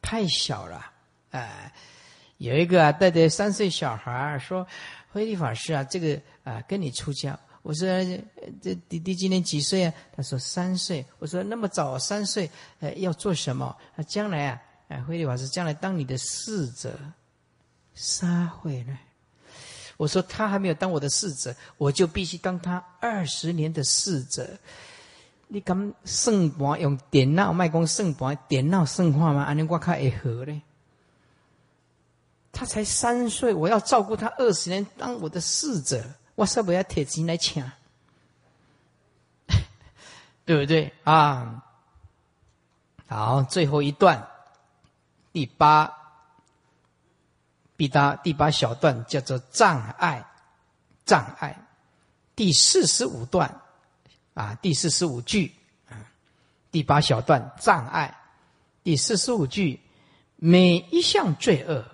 太小了。哎，有一个啊带着三岁小孩说：“慧理法师啊，这个啊跟你出家。”我说：“这弟弟今年几岁啊？”他说：“三岁。”我说：“那么早三岁，呃，要做什么？啊，将来啊，哎，慧理法师将来当你的侍者，撒会呢？”我说他还没有当我的侍者，我就必须当他二十年的侍者。你敢圣盘用电脑卖讲算盘，电脑圣化吗？安尼我看会合嘞。他才三岁，我要照顾他二十年，当我的侍者，我是不要铁钱来请，对不对啊？好，最后一段，第八。第八第八小段叫做障碍，障碍。第四十五段，啊，第四十五句，啊，第八小段障碍。第四十五句，每一项罪恶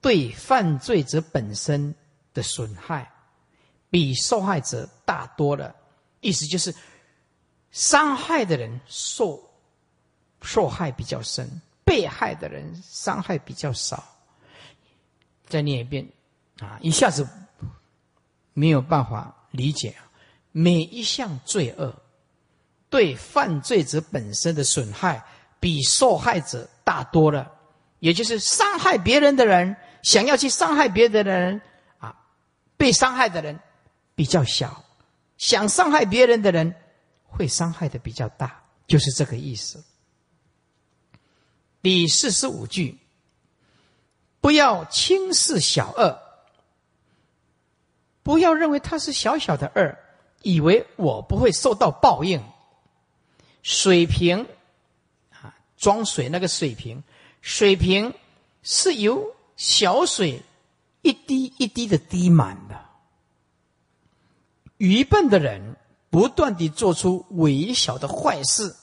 对犯罪者本身的损害，比受害者大多了。意思就是，伤害的人受受害比较深，被害的人伤害比较少。再念一遍，啊，一下子没有办法理解。每一项罪恶对犯罪者本身的损害，比受害者大多了。也就是伤害别人的人，想要去伤害别的人，啊，被伤害的人比较小；想伤害别人的人，会伤害的比较大，就是这个意思。第四十五句，不要轻视小恶，不要认为他是小小的恶，以为我不会受到报应。水瓶，啊，装水那个水瓶。水瓶是由小水一滴一滴的滴满的。愚笨的人不断地做出微小的坏事，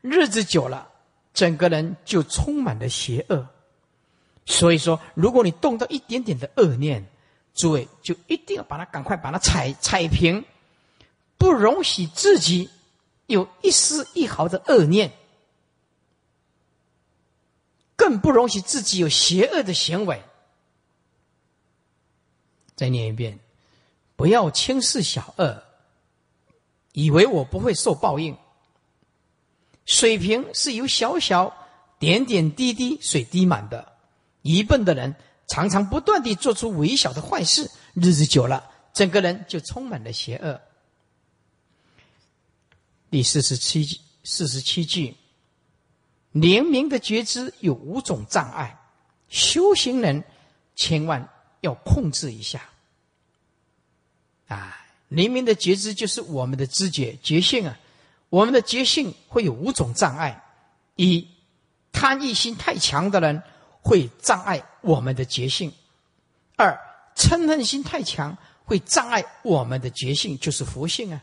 日子久了，整个人就充满了邪恶。所以说，如果你动到一点点的恶念，诸位就一定要把它赶快把它踩踩平，不容许自己有一丝一毫的恶念。更不容许自己有邪恶的行为。再念一遍，不要轻视小恶，以为我不会受报应。水瓶是由小小点点滴滴水滴满的，愚笨的人常常不断地做出微小的坏事，日子久了，整个人就充满了邪恶。第四十七四十七句。灵明的觉知有五种障碍，修行人千万要控制一下。啊，黎明的觉知就是我们的知觉觉性啊，我们的觉性会有五种障碍：一，贪欲心太强的人会障碍我们的觉性；二，嗔恨心太强会障碍我们的觉性，就是佛性啊；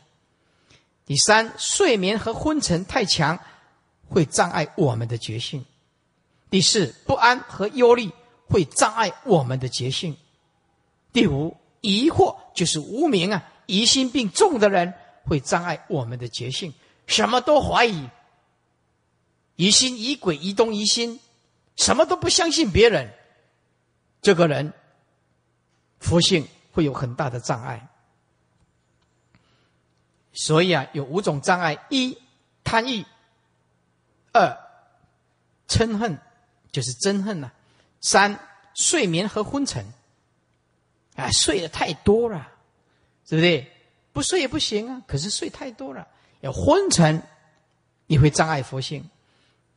第三，睡眠和昏沉太强。会障碍我们的觉性。第四，不安和忧虑会障碍我们的觉性。第五，疑惑就是无明啊，疑心病重的人会障碍我们的觉性，什么都怀疑，疑心疑鬼疑东疑心，什么都不相信别人，这个人佛性会有很大的障碍。所以啊，有五种障碍：一，贪欲。二，嗔恨就是憎恨呐；三，睡眠和昏沉。啊，睡的太多了，对不对？不睡也不行啊，可是睡太多了，要昏沉也会障碍佛性；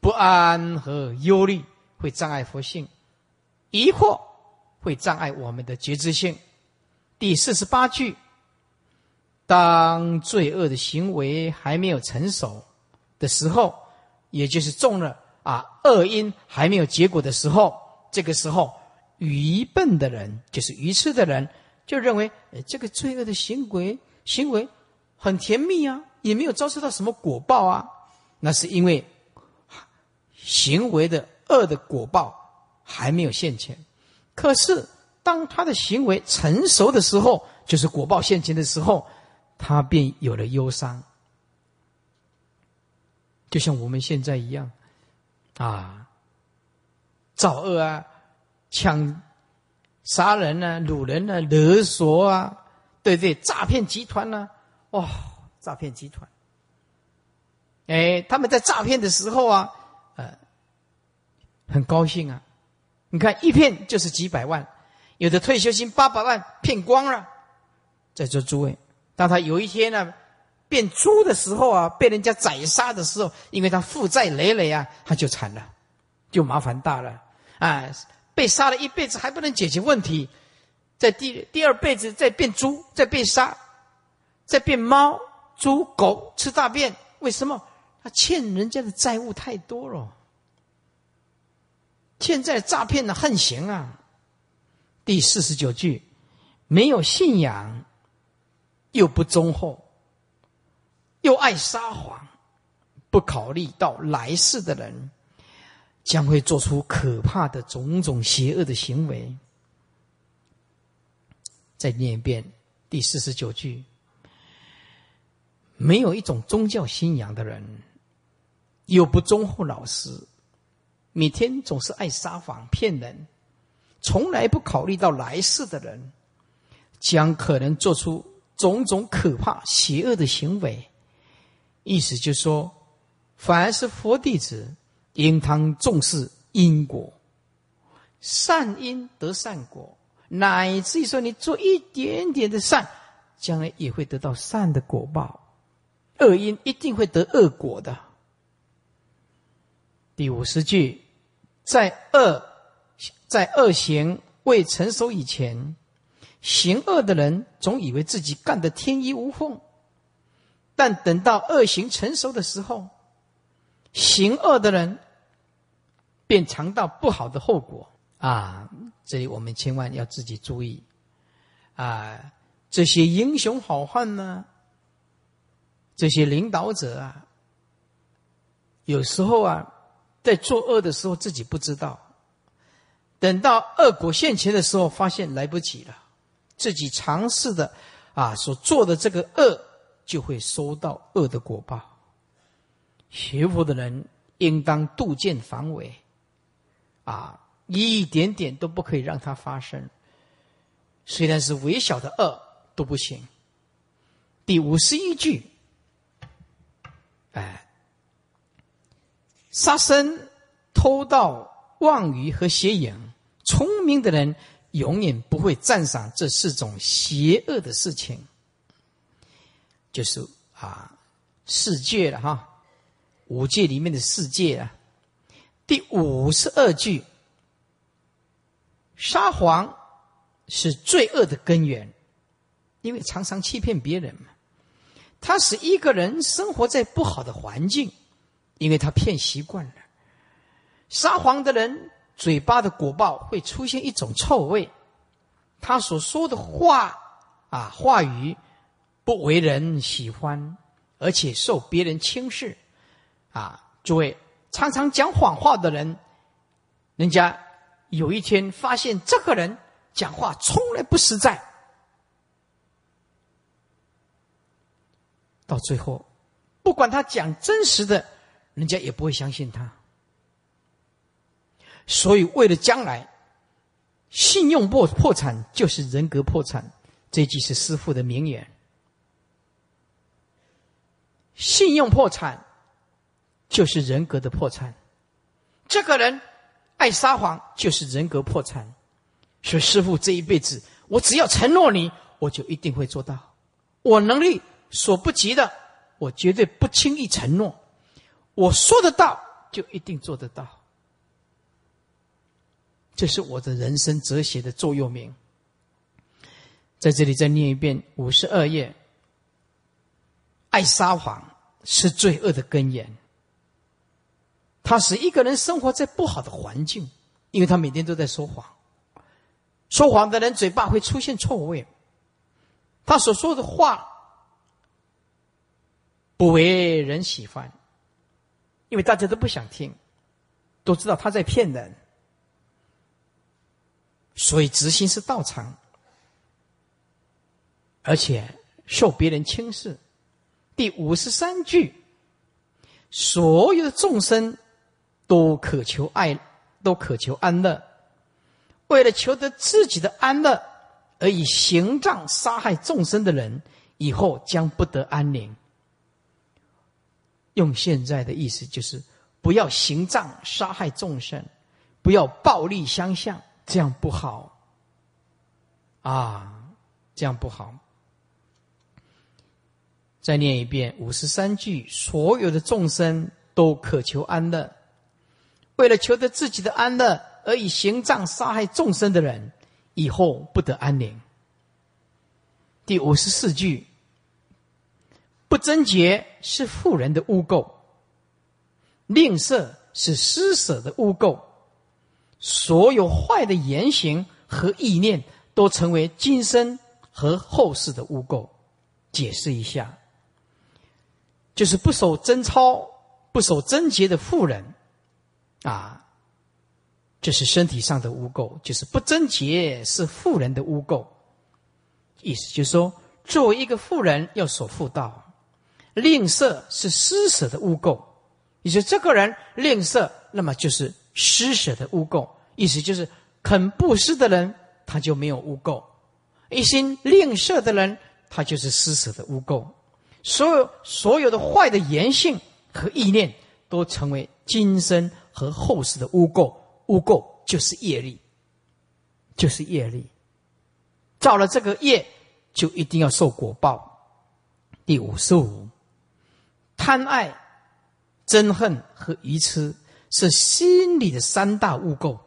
不安和忧虑会障碍佛性；疑惑会障碍我们的觉知性。第四十八句：当罪恶的行为还没有成熟的时候。也就是种了啊恶因还没有结果的时候，这个时候愚笨的人，就是愚痴的人，就认为这个罪恶的行为行为很甜蜜啊，也没有遭受到什么果报啊。那是因为行为的恶的果报还没有现前。可是当他的行为成熟的时候，就是果报现前的时候，他便有了忧伤。就像我们现在一样，啊，造恶啊，抢、杀人啊，掳人啊，勒索啊，对对，诈骗集团呢，哇，诈骗集团，哎，他们在诈骗的时候啊，呃，很高兴啊，你看一骗就是几百万，有的退休金八百万骗光了，在座诸位，当他有一天呢。变猪的时候啊，被人家宰杀的时候，因为他负债累累啊，他就惨了，就麻烦大了啊！被杀了一辈子还不能解决问题，在第第二辈子再变猪，再被杀，再变猫、猪、狗吃大便，为什么？他欠人家的债务太多了，欠债诈骗的横行啊！第四十九句，没有信仰，又不忠厚。又爱撒谎，不考虑到来世的人，将会做出可怕的种种邪恶的行为。再念一遍：第四十九句，没有一种宗教信仰的人，有不忠厚老实，每天总是爱撒谎骗人，从来不考虑到来世的人，将可能做出种种可怕邪恶的行为。意思就是说，凡是佛弟子，应当重视因果，善因得善果。乃至于说，你做一点点的善，将来也会得到善的果报；恶因一定会得恶果的。第五十句，在恶在恶行未成熟以前，行恶的人总以为自己干得天衣无缝；但等到恶行成熟的时候，行恶的人便尝到不好的后果啊。这里我们千万要自己注意，啊，这些英雄好汉呢，这些领导者啊，有时候啊，在作恶的时候自己不知道，等到恶果现前的时候，发现来不及了，自己尝试的啊所做的这个恶，就会收到恶的果报。学佛的人应当杜渐防伪，啊。一点点都不可以让它发生，虽然是微小的恶都不行。第五十一句，哎，杀生、偷盗、妄语和邪淫，聪明的人永远不会赞赏这四种邪恶的事情，就是啊，世界了哈，五界里面的世界啊。第五十二句。撒谎是罪恶的根源，因为常常欺骗别人嘛。他使一个人生活在不好的环境，因为他骗习惯了。撒谎的人嘴巴的果报会出现一种臭味，他所说的话啊话语不为人喜欢，而且受别人轻视啊。诸位常常讲谎话的人，人家。有一天发现这个人讲话从来不实在，到最后，不管他讲真实的，人家也不会相信他。所以，为了将来，信用破破产就是人格破产。这句是师父的名言：信用破产就是人格的破产。这个人。爱撒谎就是人格破产，所以师傅这一辈子，我只要承诺你，我就一定会做到。我能力所不及的，我绝对不轻易承诺。我说得到，就一定做得到。这是我的人生哲学的座右铭。在这里再念一遍五十二页：爱撒谎是罪恶的根源。他使一个人生活在不好的环境，因为他每天都在说谎。说谎的人嘴巴会出现臭味，他所说的话不为人喜欢，因为大家都不想听，都知道他在骗人，所以执行是道场，而且受别人轻视。第五十三句，所有的众生。都渴求爱，都渴求安乐。为了求得自己的安乐，而以行杖杀害众生的人，以后将不得安宁。用现在的意思就是，不要行杖杀害众生，不要暴力相向，这样不好。啊，这样不好。再念一遍五十三句：所有的众生都渴求安乐。为了求得自己的安乐而以行杖杀害众生的人，以后不得安宁。第五十四句：不贞洁是富人的污垢，吝啬是施舍的污垢，所有坏的言行和意念都成为今生和后世的污垢。解释一下，就是不守贞操、不守贞洁的富人。啊，这是身体上的污垢，就是不贞洁是妇人的污垢。意思就是说，作为一个富人要守妇道，吝啬是施舍的污垢。你说这个人吝啬，那么就是施舍的污垢。意思就是肯布施的人，他就没有污垢；一心吝啬的人，他就是施舍的污垢。所有所有的坏的言性和意念，都成为今生和后世的污垢。污垢就是业力，就是业力。造了这个业，就一定要受果报。第五十五，贪爱。憎恨和愚痴是心里的三大污垢。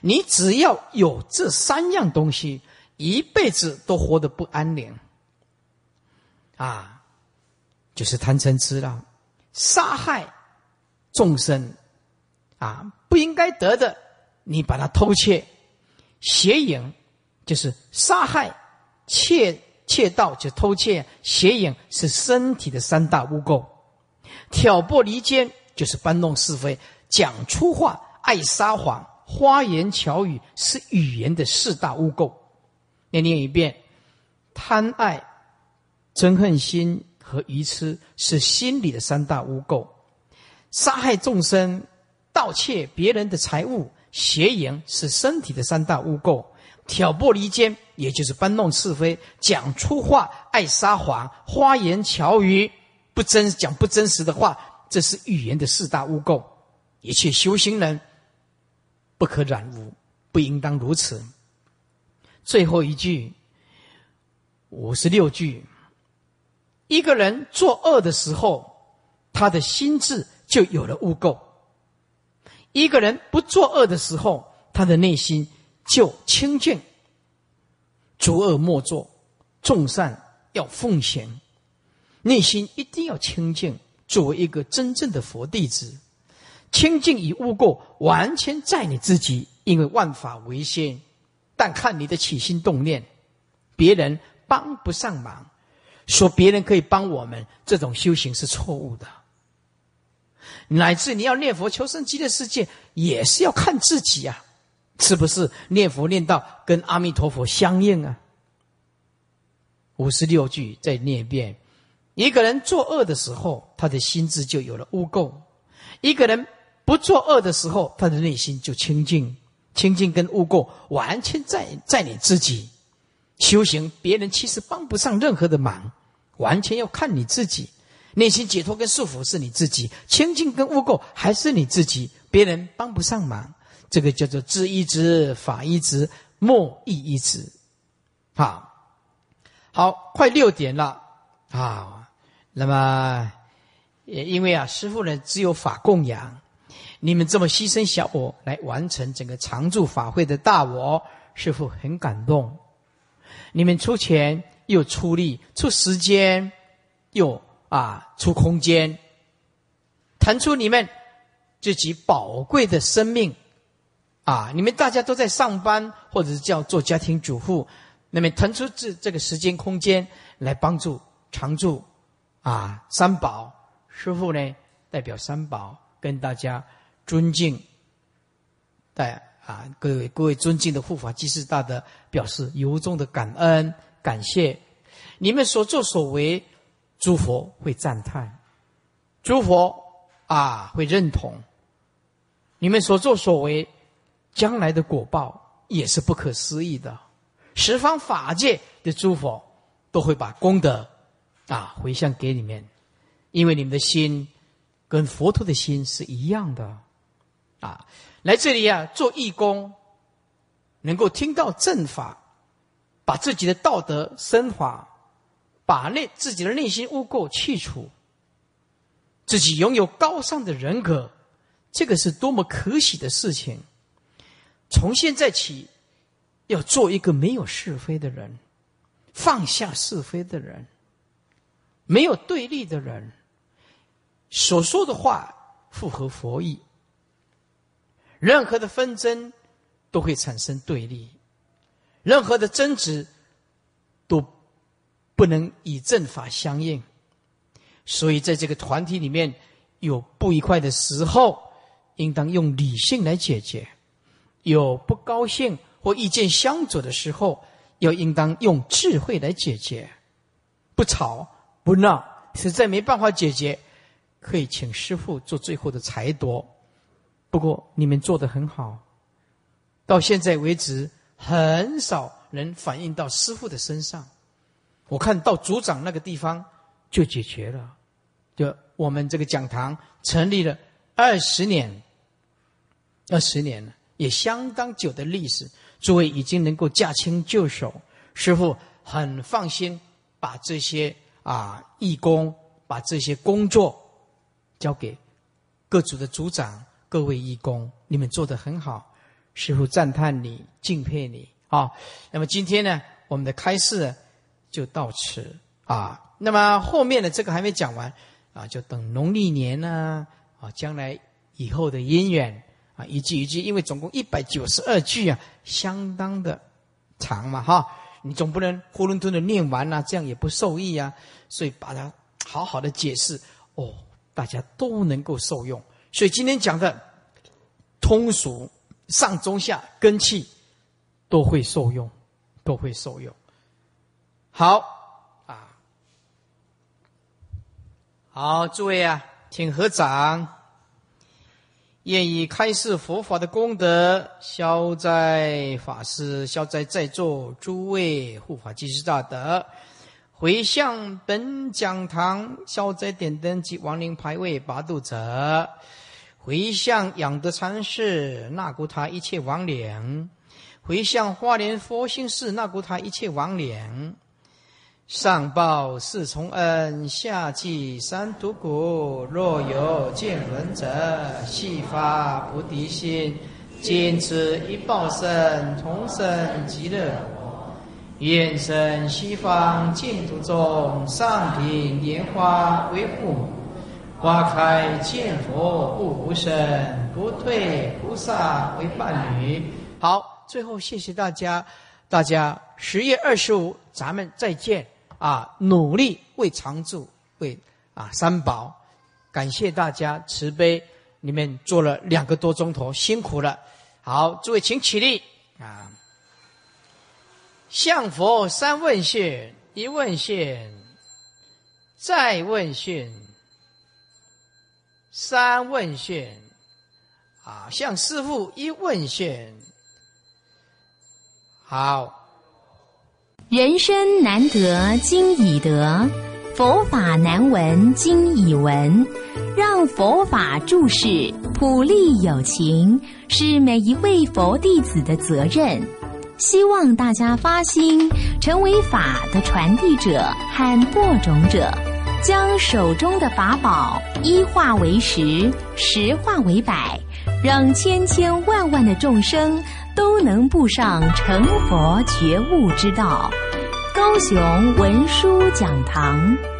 你只要有这三样东西，一辈子都活得不安宁。啊，就是贪嗔痴了，杀害众生，啊，不应该得的，你把它偷窃；邪淫就是杀害、窃窃盗就偷窃，邪淫是身体的三大污垢。挑拨离间就是搬弄是非，讲粗话，爱撒谎，花言巧语是语言的四大污垢。念念一遍：贪爱、憎恨心和愚痴是心里的三大污垢；杀害众生、盗窃别人的财物、邪淫是身体的三大污垢；挑拨离间也就是搬弄是非，讲粗话，爱撒谎，花言巧语。不真讲不真实的话，这是语言的四大污垢。一切修行人不可染污，不应当如此。最后一句，五十六句，一个人作恶的时候，他的心智就有了污垢；一个人不作恶的时候，他的内心就清净。诸恶莫作，众善要奉行。内心一定要清净，作为一个真正的佛弟子，清净与污垢完全在你自己，因为万法唯心，但看你的起心动念，别人帮不上忙，说别人可以帮我们，这种修行是错误的。乃至你要念佛求生极乐世界，也是要看自己啊，是不是念佛念到跟阿弥陀佛相应啊？五十六句再念一遍。一个人作恶的时候，他的心智就有了污垢；一个人不作恶的时候，他的内心就清净。清净跟污垢完全在在你自己修行，别人其实帮不上任何的忙，完全要看你自己。内心解脱跟束缚是你自己，清净跟污垢还是你自己，别人帮不上忙。这个叫做知一知，法一知，莫一一知。好，好，快六点了啊！那么，也因为啊，师父呢只有法供养，你们这么牺牲小我来完成整个常住法会的大我，师父很感动。你们出钱又出力，出时间又啊出空间，腾出你们自己宝贵的生命啊！你们大家都在上班，或者是叫做家庭主妇，那么腾出这这个时间空间来帮助常住。啊，三宝师傅呢，代表三宝跟大家尊敬，带啊各位各位尊敬的护法济世大德表示由衷的感恩感谢，你们所作所为，诸佛会赞叹，诸佛啊会认同，你们所作所为，将来的果报也是不可思议的，十方法界的诸佛都会把功德。啊，回向给你们，因为你们的心跟佛陀的心是一样的，啊，来这里啊做义工，能够听到正法，把自己的道德升华，把内自己的内心污垢去除，自己拥有高尚的人格，这个是多么可喜的事情！从现在起，要做一个没有是非的人，放下是非的人。没有对立的人所说的话符合佛意，任何的纷争都会产生对立，任何的争执都不能以正法相应。所以，在这个团体里面有不愉快的时候，应当用理性来解决；有不高兴或意见相左的时候，又应当用智慧来解决，不吵不闹，实在没办法解决，可以请师傅做最后的裁夺。不过你们做的很好，到现在为止，很少人反映到师傅的身上。我看到组长那个地方就解决了，就我们这个讲堂成立了二十年，二十年了，也相当久的历史。诸位已经能够驾轻就熟，师傅很放心，把这些啊义工，把这些工作交给各组的组长。各位义工，你们做的很好，师傅赞叹你，敬佩你啊！那么今天呢，我们的开示就到此啊。那么后面的这个还没讲完啊，就等农历年呢啊，将来以后的姻缘啊，一句一句，因为总共一百九十二句啊，相当的长嘛哈，你总不能囫囵吞的念完呐，这样也不受益啊。所以把它好好的解释哦，大家都能够受用。所以今天讲的通俗上中下根气都会受用，都会受用。好啊，好，诸位啊，请合掌，愿以开示佛法的功德消灾法师，消灾在座诸位护法居士大德。回向本讲堂消灾点灯及亡灵牌位八度者。回向养德禅师，那古塔一切亡灵；回向花莲佛心寺，那古塔一切亡灵。上报四重恩，下济三途苦。若有见闻者，悉发菩提心，坚持一报身，同生极乐国。愿生西方净土中，上品莲花为父母。花开见佛不无声，不退菩萨为伴侣。好，最后谢谢大家，大家十月二十五咱们再见啊！努力为常住，为啊三宝，感谢大家慈悲，你们做了两个多钟头，辛苦了。好，诸位请起立啊！向佛三问讯，一问讯，再问讯。三问讯，啊，向师父一问讯。好，人生难得今已得，佛法难闻今已闻。让佛法注释普利有情，是每一位佛弟子的责任。希望大家发心，成为法的传递者和播种者。将手中的法宝一化为十，十化为百，让千千万万的众生都能步上成佛觉悟之道。高雄文殊讲堂。